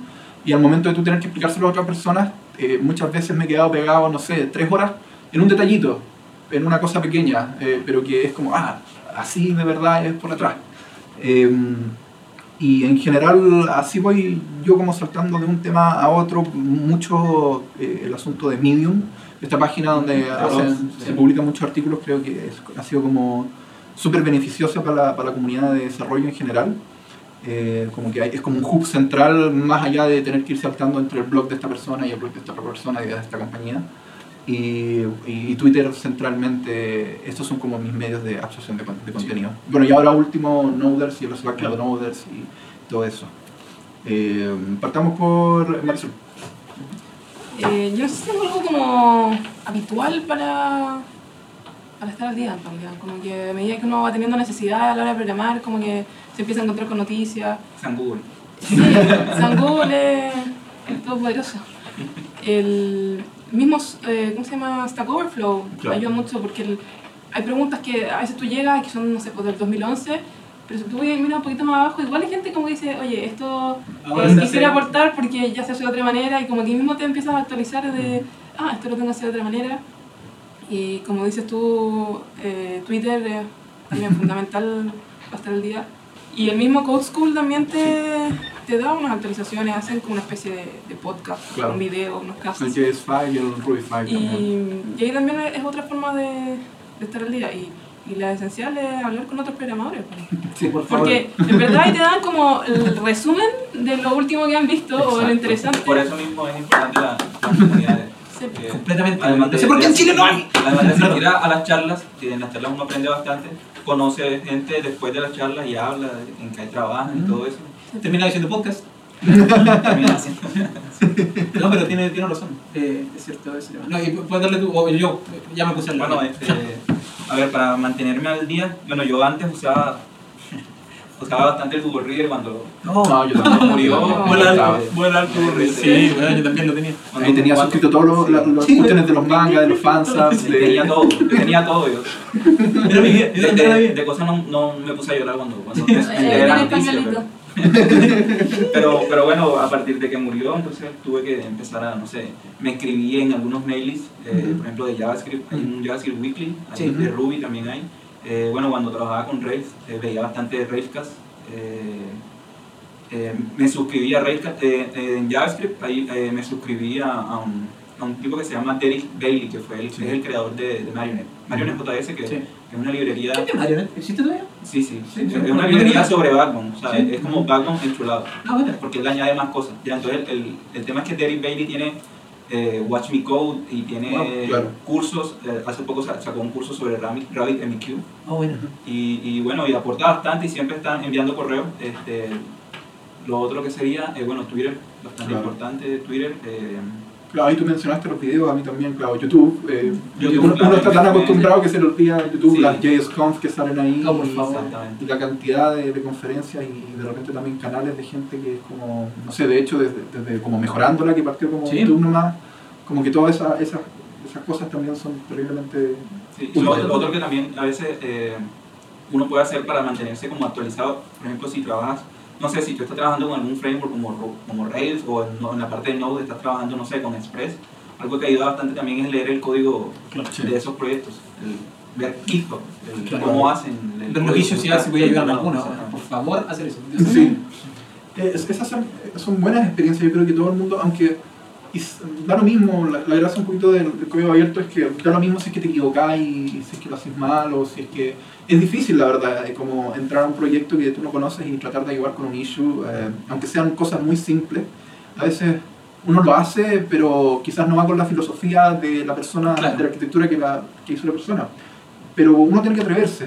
Y al momento de tú tener que explicárselo a otras personas, muchas veces me he quedado pegado, no sé, tres horas en un detallito, en una cosa pequeña, pero que es como, ah, así de verdad es por atrás. Eh, y en general así voy yo como saltando de un tema a otro, mucho eh, el asunto de Medium, esta página donde hacen- se publican muchos artículos, creo que es- ha sido como súper beneficiosa para la, para la comunidad de desarrollo en general. Eh, como que hay- es como un hub central más allá de tener que ir saltando entre el blog de esta persona y el blog de esta otra persona y de esta compañía. Y, y Twitter centralmente, estos son como mis medios de absorción de, con- de contenido. Bueno, y ahora último, Noders y el Slack de Noders y todo eso. Eh, partamos por Marisol. Eh, yo no sé si tengo algo como habitual para, para estar al día, en realidad. Como que a medida que uno va teniendo necesidad a la hora de programar, como que se empieza a encontrar con noticias. San Google. Sí, San Google es el todopoderoso. El mismo, eh, ¿cómo se llama? Stack Overflow Claro. ayuda mucho porque el- hay preguntas que a veces tú llegas que son, no sé, pues del 2011, pero si tú miras un poquito más abajo, igual hay gente como que dice, oye, esto eh, se quisiera hace- aportar porque ya se hace de otra manera y como que mismo te empiezas a actualizar de, ah, esto lo tengo que hacer de otra manera. Y como dices tú, eh, Twitter es también fundamental para estar al día. Y el mismo Code School también te, te da unas actualizaciones, hacen como una especie de, de podcast, Claro. un video, unos El casos. JS5 y el Ruby 5 también. Y, y ahí también es otra forma de, de estar al día. Y, y la esencial es hablar con otros programadores. pues. Sí, por favor. Porque en verdad ahí te dan como el resumen de lo último que han visto o lo Exacto. interesante. Por eso mismo es importante la, la comunidad. Sí. Eh, Completamente. Además No sé por qué en Chile no hay. Además de asistir a, a las charlas, que en las charlas uno aprende bastante, conoce gente después de las charlas y habla en qué trabajan y todo eso. Termina diciendo podcast. Termina haciendo- No, pero tiene, tiene razón. Eh, es cierto tema. No, y puedes darle tú, o yo, ya me puse al Bueno, este, a ver, para mantenerme al día, bueno, yo antes usaba, usaba bastante el Google Reader cuando, No, No, yo también. murió. Vuela alto Google Reader. Sí, bueno, yo también lo tenía. cuando- Ahí tenía suscrito todos los, la- las Sí, cuestiones de los mangas, de los fansubs, Sí, tenía todo, yo tenía todo. Yo, Era mi vida, de, era era de, cosas no, no me puse a llorar cuando, cuando Eh, tiene noticia. Pero, pero, pero bueno, a partir de que murió, entonces tuve que empezar a, no sé, me escribí en algunos mails, eh, por ejemplo de JavaScript, hay un JavaScript Weekly, hay Sí. de Ruby también hay. Eh, bueno, cuando trabajaba con Rails, eh, veía bastante Railscast. Eh, eh, me suscribí a Railscast eh, en JavaScript, ahí eh, me suscribí a, a un, a un tipo que se llama Derek Bailey, que fue el, Sí. es el creador de, de Marionette. Marionette JS, que, Sí. es una librería... ¿Qué es Marionette? ¿Existe todavía? Sí, sí, Sí, es una No librería sobre Backbone, o sea, es como Backbone enchulado. Ah, bueno. porque él añade más cosas. Ya, entonces el, el, el tema es que Derek Bailey tiene eh, Watch Me Code y tiene Wow, claro. cursos, eh, hace poco sa- sacó un curso sobre Rabbit, Rabbit MQ Ah, bueno. y, y bueno, y aporta bastante y siempre están enviando correos. Este, lo otro que sería, eh, bueno, Twitter, bastante Claro. importante Twitter. Claro, ahí tú mencionaste los videos, a mí también, claro, YouTube. eh, YouTube, uno, claro, uno está tan acostumbrado que se le olvida YouTube, Sí. las JSConf que salen ahí. No, por favor. y la cantidad de, de conferencias y de repente también canales de gente que es como, no sé, de hecho, desde, desde como mejorándola, que partió como Sí. YouTube nomás, como que todas esas, esas, esas cosas también son terriblemente... Sí, y lo, lo otro que también a veces eh, uno puede hacer para mantenerse como actualizado, por ejemplo, si trabajas, no sé, si tú estás trabajando con algún framework como, como Rails o en, en la parte de Node estás trabajando, no sé, con Express, algo que ayuda bastante también es leer el código Claro. Sí. de esos proyectos, el, ver GitHub, el- Claro. cómo hacen. el los ver si voy a ayudar a alguno. Por favor, hacer eso. Sí. Eh, es- esas son, son buenas experiencias, yo creo que todo el mundo, aunque y da lo mismo, la, la gracia un poquito del, del código abierto es que da lo mismo si es que te equivocás y si es que lo haces mal o si es que... Es difícil, la verdad, eh, como entrar a un proyecto que tú no conoces y tratar de ayudar con un issue, eh, aunque sean cosas muy simples. A veces uno lo hace, pero quizás no va con la filosofía de la persona, Claro. de la arquitectura que, la, que hizo la persona. Pero uno tiene que atreverse.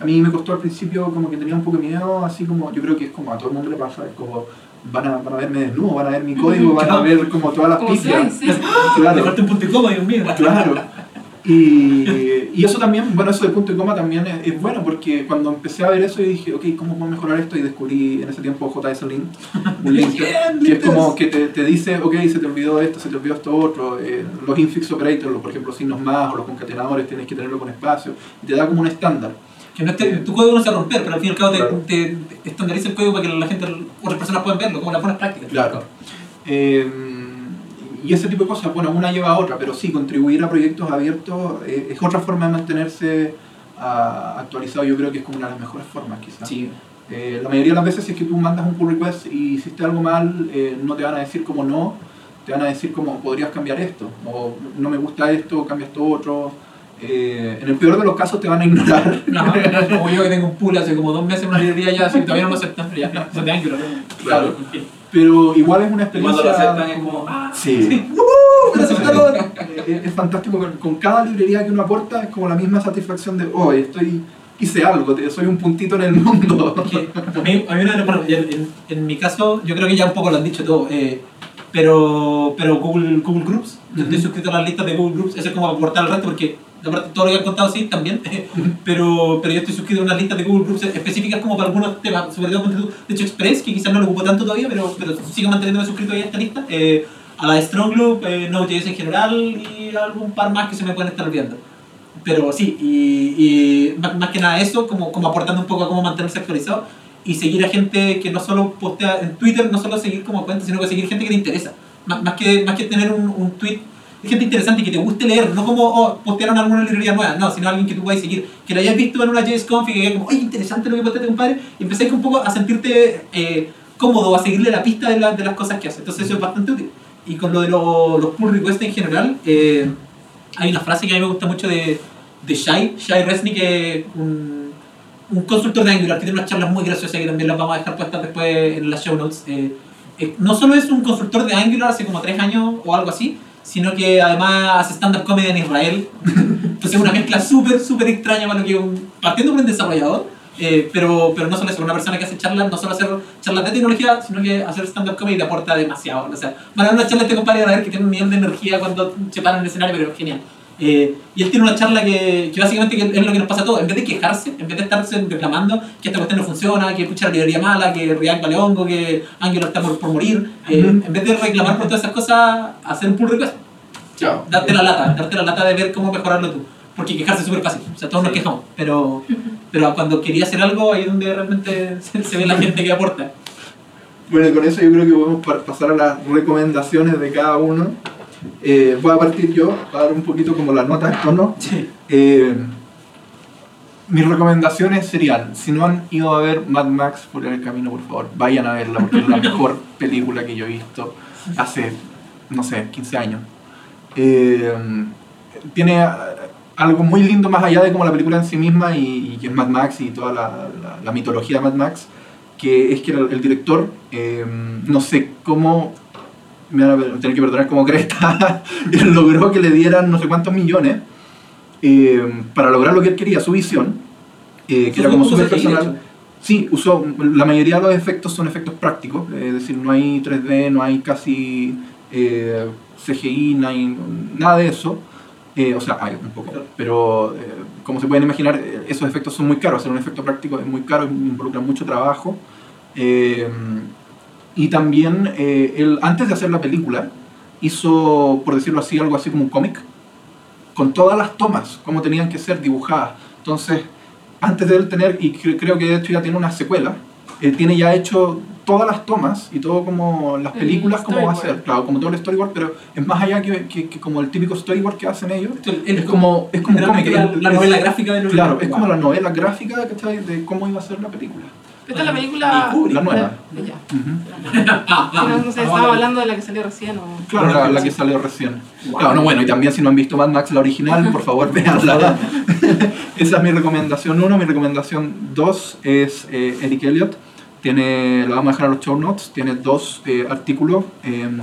A mí me costó al principio como que tenía un poco de miedo, así como yo creo que es como a todo el mundo le pasa, es como van a, van a verme desnudo, van a ver mi código, van a ver como todas las seis, sí. Le Claro, falta un punto y coma, Dios mío. claro. Y, y eso también, bueno, eso de punto y coma también es, es bueno porque cuando empecé a ver eso yo dije, ok, ¿cómo puedo mejorar esto? Y descubrí en ese tiempo JS Link, un link que que es como que te, te dice, ok, se te olvidó esto, se te olvidó esto otro, eh, los infix operators, los, por ejemplo, signos más o los concatenadores tienes que tenerlo con espacio, y te da como un estándar. Que no esté- tu código no se va a romper, pero al fin y al cabo te, Claro. te- te estandariza el código para que la gente, otras personas puedan verlo, como las buenas prácticas. Claro. Eh, y ese tipo de cosas, bueno, una lleva a otra, pero sí, contribuir a proyectos abiertos eh, es otra forma de mantenerse ah, actualizado, yo creo que es como una de las mejores formas quizás. Sí. Eh, la mayoría de las veces si es que tú mandas un pull request y hiciste algo mal, eh, no te van a decir como no, te van a decir como podrías cambiar esto, o no me gusta esto, cambia esto otro. Eh, en el peor de los casos te van a ignorar. No, como yo que tengo un pool hace como dos meses en una librería ya, si todavía no lo aceptan, pero ya, eso te que lo Claro. Pero igual es una Y Cuando experiencia... lo aceptan es como, ah, Sí. ¡Uh! ¡Me lo aceptaron! Eh, es fantástico con, con cada librería que uno aporta es como la misma satisfacción de hoy estoy hice algo soy un puntito en el mundo a mí, a mí una- bueno, en, en- mi caso, yo creo que ya un poco lo han dicho todo, eh, pero, pero Google, Google Groups, yo estoy Ujú. suscrito a las listas de Google Groups, eso es como aportar al resto, porque aparte todo lo que han contado sí también, pero, pero yo estoy suscrito a unas listas de Google Groups específicas como para algunos temas, sobre todo de hecho Express, que quizás no lo ocupo tanto todavía, pero, pero sigo manteniéndome suscrito ahí a esta lista, eh, a la de Strong Group, eh, Node.js en general y algún par más que se me pueden estar olvidando. Pero sí, y, y más, más que nada eso, como, como aportando un poco a cómo mantenerse actualizado y seguir a gente que no solo postea en Twitter, no solo seguir como cuenta, sino que seguir gente que te interesa. Más, más que, más que tener un, un tweet gente interesante que te guste leer, no como oh, postearon alguna librería nueva, no, sino alguien que tú puedas seguir, que lo hayas visto en una JSConf y que diga como, oye, interesante lo que posteaste, compadre, y empezáis un poco a sentirte eh, cómodo, a seguirle la pista de, la- de las cosas que hace. Entonces eso es bastante útil. Y con lo de lo- los pull requests en general, eh, hay una frase que a mí me gusta mucho de, de Shai, Shai Resnick, que un, un consultor de Angular que tiene unas charlas muy graciosas que también las vamos a dejar puestas después en las show notes. Eh, eh, no solo es un consultor de Angular hace como tres años o algo así, sino que además hace stand-up comedy en Israel. Entonces es una mezcla súper, súper extraña para lo que un, partiendo por un desarrollador, eh, pero, pero no solo eso, una persona que hace charlas, no solo hacer charlas de tecnología, sino que hacer stand-up comedy te aporta demasiado. O sea, van a una charla de este compadre que tiene un nivel de energía cuando se para en el escenario, pero genial. Eh, y él tiene una charla que, que básicamente que es lo que nos pasa a todos. En vez de quejarse, en vez de estarse reclamando que esta cuestión no funciona, que escucha la librería mala, que React vale hongo, que Angular está por, por morir, eh, en vez de reclamar por todas esas cosas, hacer un pull request. Chao. Darte la lata, darte la lata de ver cómo mejorarlo tú. Porque quejarse es súper fácil, o sea, todos nos quejamos, pero, pero cuando quería hacer algo, ahí es donde realmente se, se ve la gente que aporta. Bueno, y con eso yo creo que podemos pa- pasar a las recomendaciones de cada uno. Eh, voy a partir yo, a dar un poquito como la nota de tono. Sí. Eh, mis recomendaciones serían, si no han ido a ver Mad Max por el camino, por favor, vayan a verla, porque es la mejor película que yo he visto hace, no sé, 15 años. Eh, tiene algo muy lindo más allá de como la película en sí misma y, y que es Mad Max y toda la, la- la mitología de Mad Max, que es que el, el director, eh, no sé cómo, me van a tener que perdonar como cresta, logró que le dieran no sé cuántos millones eh, para lograr lo que él quería, su visión, eh, que era como súper personal. Sí, usó, la mayoría de los efectos son efectos prácticos, es decir, no hay 3D, no hay casi eh, CGI, no hay nada de eso. O sea, hay un poco, pero como se pueden imaginar, esos efectos son muy caros. Hacer un efecto práctico es muy caro, involucra mucho trabajo. Y también, eh, él, antes de hacer la película, hizo, por decirlo así, algo así como un cómic, con todas las tomas, como tenían que ser dibujadas. Entonces, antes de él tener, y cre- creo que de hecho ya tiene una secuela, eh, tiene ya hecho todas las tomas y todo como las El películas, como va a ser, claro, como todo el storyboard, pero es más allá que, que- que como el típico storyboard que hacen ellos. Él Es como, es como un cómic. la, la novela gráfica de Claro, es como la novela gráfica de cómo iba a ser la película. Esta es la película. Y Kubrick, La nueva. ya. Ujú. No, no sé, estaba hablando de la que salió recién o. Claro, la, la que salió recién. Claro, no, bueno, y también si no han visto Mad Max, la original, por favor, veanla. Esa es mi recomendación uno. Mi recomendación dos es eh, Eric Elliott. Tiene, lo vamos a dejar en los show notes, tiene dos eh, artículos en,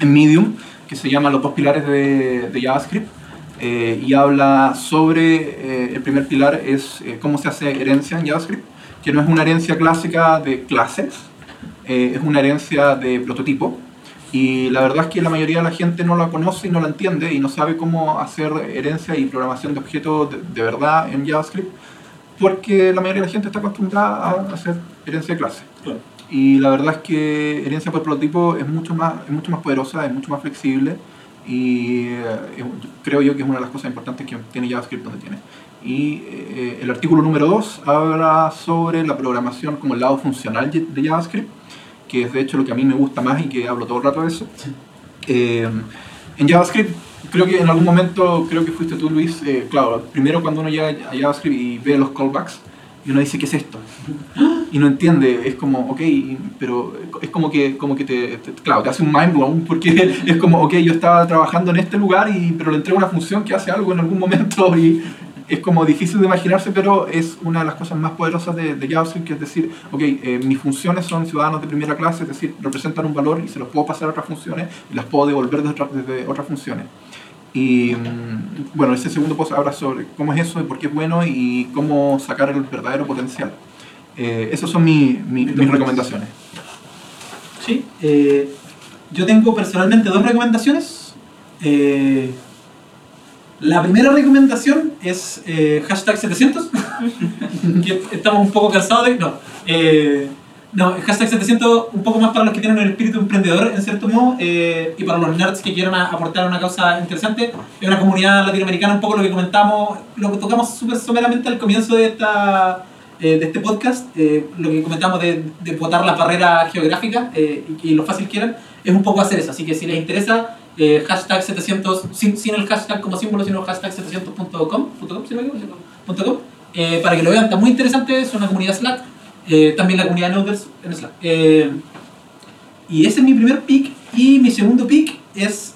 en Medium que se llaman Los dos pilares de, de JavaScript. eh, y habla sobre, eh, el primer pilar es eh, cómo se hace herencia en JavaScript, que no es una herencia clásica de clases, eh, es una herencia de prototipo. Y la verdad es que la mayoría de la gente no la conoce y no la entiende y no sabe cómo hacer herencia y programación de objetos de, de verdad en JavaScript, porque la mayoría de la gente está acostumbrada a hacer herencia de clase. Claro. Y la verdad es que herencia por prototipo es mucho más, es mucho más poderosa, es mucho más flexible y eh, creo yo que es una de las cosas importantes que tiene JavaScript donde tiene. Y eh, el artículo número 2 habla sobre la programación como el lado funcional de de JavaScript, que es de hecho lo que a mí me gusta más y que hablo todo el rato de eso. Eh, en JavaScript, creo que en algún momento, creo que fuiste tú Luis, eh, claro, primero cuando uno llega a JavaScript y ve los callbacks, y uno dice, ¿qué es esto? Y no entiende, es como, ok, pero es como que, como que te, te- claro, te hace un mind blown, porque es como, ok, yo estaba trabajando en este lugar, y, pero le entrego una función que hace algo en algún momento, y es como difícil de imaginarse, pero es una de las cosas más poderosas de, de JavaScript, que es decir, ok, eh, mis funciones son ciudadanos de primera clase, es decir, representan un valor y se los puedo pasar a otras funciones, y las puedo devolver desde, otras- desde otras funciones. Y mm, bueno, ese segundo post habla sobre cómo es eso y por qué es bueno y cómo sacar el verdadero potencial. Eh, esas son mi- mi- mis recomendaciones. Sí, eh, yo tengo personalmente dos recomendaciones. Eh, la primera recomendación es eh, hashtag 700, que estamos un poco cansados de... No, eh, no, hashtag 700 un poco más para los que tienen el espíritu emprendedor en cierto modo eh, y para los nerds que quieran aportar una causa interesante. Es una comunidad latinoamericana, un poco lo que comentamos, lo que tocamos súper someramente al comienzo de esta eh, de este podcast, eh, lo que comentamos de, de botar la barrera geográfica eh, y, y lo fácil que eran, es un poco hacer eso. Así que si les interesa, eh, hashtag 700, sin, el hashtag como símbolo, sino hashtag 700.com, punto .com, si no me equivoco, punto .com, eh, para que lo vean, está muy interesante, es una comunidad Slack, eh, también la comunidad de Noders en Slack. Eh, y ese es mi primer pick, y mi segundo pick es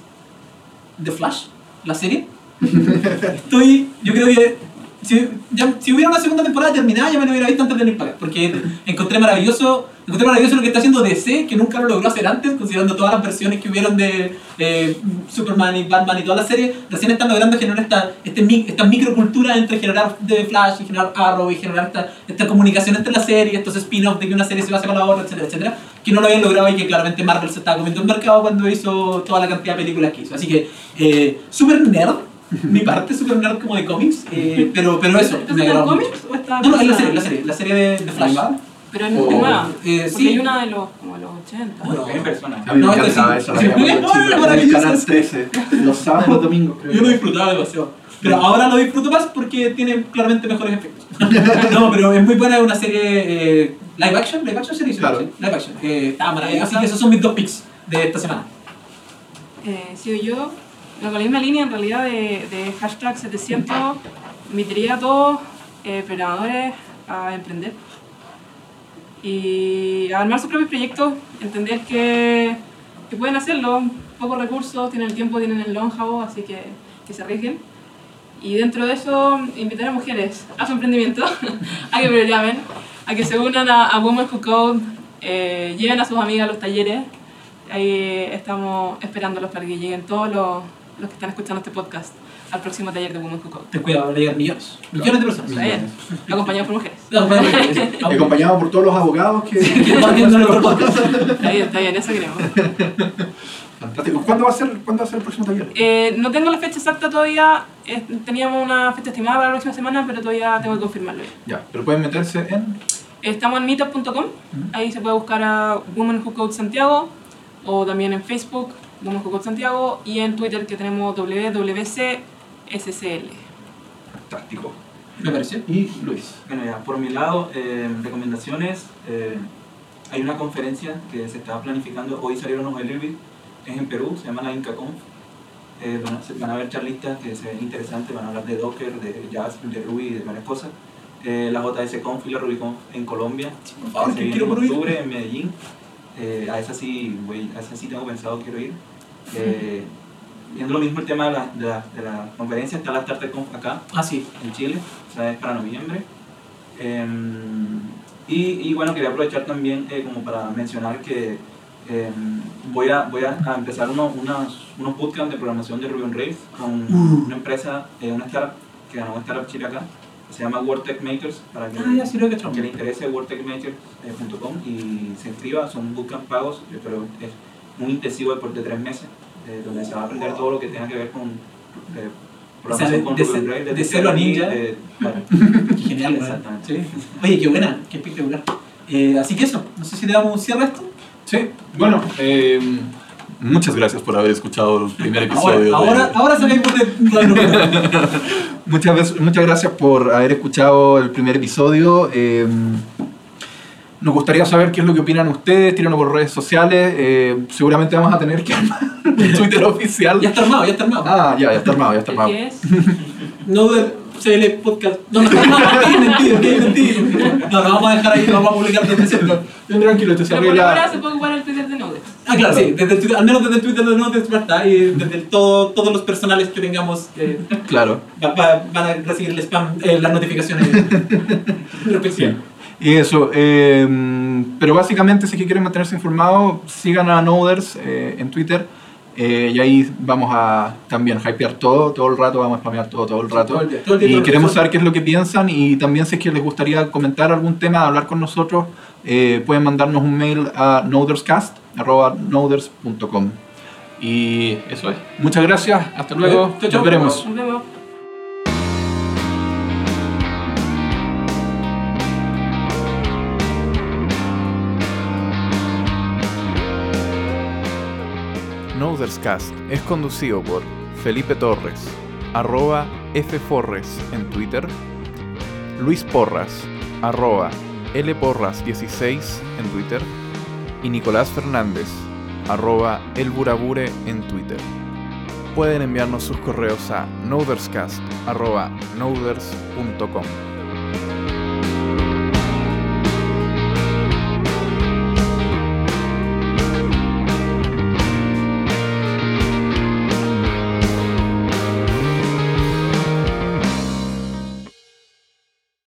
The Flash, la serie. Estoy, yo creo que si, ya- si hubiera una segunda temporada terminada ya me lo hubiera visto antes de venir porque encontré maravilloso, encontré maravilloso lo que está haciendo DC, que nunca lo logró hacer antes, considerando todas las versiones que hubieron de eh, Superman y Batman y toda la serie, recién están logrando generar esta, este, esta microcultura entre generar de Flash y generar Arrow y generar esta, esta comunicación entre la serie, estos spin-offs de que una serie se basa con la otra, etcétera, etcétera, que no lo habían logrado y que claramente Marvel se estaba comiendo el mercado cuando hizo toda la cantidad de películas que hizo. Así que, eh, super nerd, mi parte super nerd como de cómics, eh, pero, pero eso, ¿Estás me en agradó cómics mucho. o está No, no, es la serie, la serie, la serie de, de Flash. Pero es Oh. es nueva. Eh, sí. hay una de los, como los 80. Bueno, En persona. A mí me No, encantaba sí. eso, Sí. en el maravilloso. canal 13, los sábados y domingos. creo Yo lo disfrutaba demasiado. Pero ahora lo disfruto más porque tiene claramente mejores efectos. no, pero es muy buena, es una serie eh, live action, live action serie, sí, Claro. sí, live action. Eh, está maravillosa. Así que esos son mis dos picks de esta semana. Eh, sigo yo. Pero con la misma línea en realidad de, hashtag 700, invitaría a todos eh, programadores a emprender y a armar sus propios proyectos, entender que, que pueden hacerlo, pocos recursos, tienen el tiempo, tienen el know-how, así que, que se arriesguen. Y dentro de eso, invitar a mujeres a su emprendimiento, a que me lo llamen, a que se unan a, a Women Who Code, eh, lleven a sus amigas a los talleres. Ahí estamos esperándolos para que lleguen todos los, los que están escuchando este podcast al próximo taller de Women Who Code. Ten cuidado, van a llegar millones. Millones de personas. Está bien, acompañados por mujeres. No, bueno, bueno, Acompañado por todos los abogados que... que van viendo nuestro podcast. Está bien, está bien, eso queremos. Fantástico. ¿Cuándo va a ser, ¿cuándo va a ser el próximo taller? Eh, no tengo la fecha exacta todavía, eh, teníamos una fecha estimada para la próxima semana, pero todavía tengo que confirmarlo. ya. Ya, pero pueden meterse en... Estamos en meetup.com, ahí se puede buscar a Women Who Code Santiago, o también en Facebook, Who Code Santiago, y en Twitter que tenemos WWCSCL. Fantástico. Me pareció. Y Luis. Bueno, ya, por mi lado, eh, recomendaciones. eh, hay una conferencia que se está planificando, hoy salieron los Elirby, es en Perú, se llama la IncaConf. Eh, van, van a haber charlistas que se ven interesantes, van a hablar de Docker, de Jazz, de Ruby, de varias cosas. Eh, la JSConf y la RubyConf en Colombia, Por favor, que se que viene quiero en por ir. octubre en Medellín. Eh, a esa sí, voy, a esa sí tengo pensado, quiero ir. Eh, viendo lo mismo el tema de la, de la, de la conferencia, está la StarterConf acá, Ah, sí. en Chile, o sea, es para noviembre. Em, y, y bueno, quería aprovechar también eh, como para mencionar que em, voy, a, voy a, empezar unos, unas, unos bootcamps de programación de Ruby on Rails con Uh. una empresa, eh, una startup que ganó Startup Chile acá, se llama WordTech Makers, para que, Ah, ya sí lo he cachado. que le interese wordtechmakers.com y se inscriba, son bootcamp pagos, eh, pero es muy intensivo de, por- de tres meses, eh, donde se va a aprender todo lo que tenga que ver con eh, O sea, de- programación con de de desde cero a ninja. de- claro. Genial, ¿verdad? Exactamente. Sí. Oye, qué buena, qué espectacular. Eh, así que eso, no sé si le damos un cierre a esto. Sí, bueno, eh, muchas gracias por haber escuchado el primer Ahora, episodio. de- ahora, ahora de lo Muchas, veces- muchas gracias por haber escuchado el primer episodio. Eh, nos gustaría saber qué es lo que opinan ustedes, tírenlo por redes sociales. Eh, seguramente vamos a tener que armar un Twitter oficial. Ya está armado, ya está armado. Ah, ya, ya está armado, ya está armado. ¿Qué es? No de CL Podcast. No, no, no, no, mentira, mentira. No, lo vamos a dejar ahí, lo vamos a publicar desde siempre. Tranquilo, esto se arregla. se puede ocupar el Twitter de Nodex. Ah, claro, sí, desde el Twitter, al menos desde el Twitter de Notes va a estar y desde el todo, todos los personales que tengamos eh, Claro. va- va- van a recibir el spam, eh, las notificaciones respectivas. Y eso, eh, pero básicamente si es que quieren mantenerse informados, sigan a Noders eh, en Twitter eh, y ahí vamos a también hypear todo, todo el rato, vamos a spamear todo, todo el rato. Todo el día, todo el día, todo y el queremos saber qué es lo que piensan y también si es que les gustaría comentar algún tema, hablar con nosotros, eh, pueden mandarnos un mail a noderscast.noders.com. Y eso es. Muchas gracias, hasta luego, chao. nos veremos. Nos vemos. Noderscast es conducido por Felipe Torres, arroba Fforres en Twitter, Luis Porras, arroba Lporras16 en Twitter, y Nicolás Fernández, arroba Elburabure en Twitter. Pueden enviarnos sus correos a noderscast, arroba noders.com.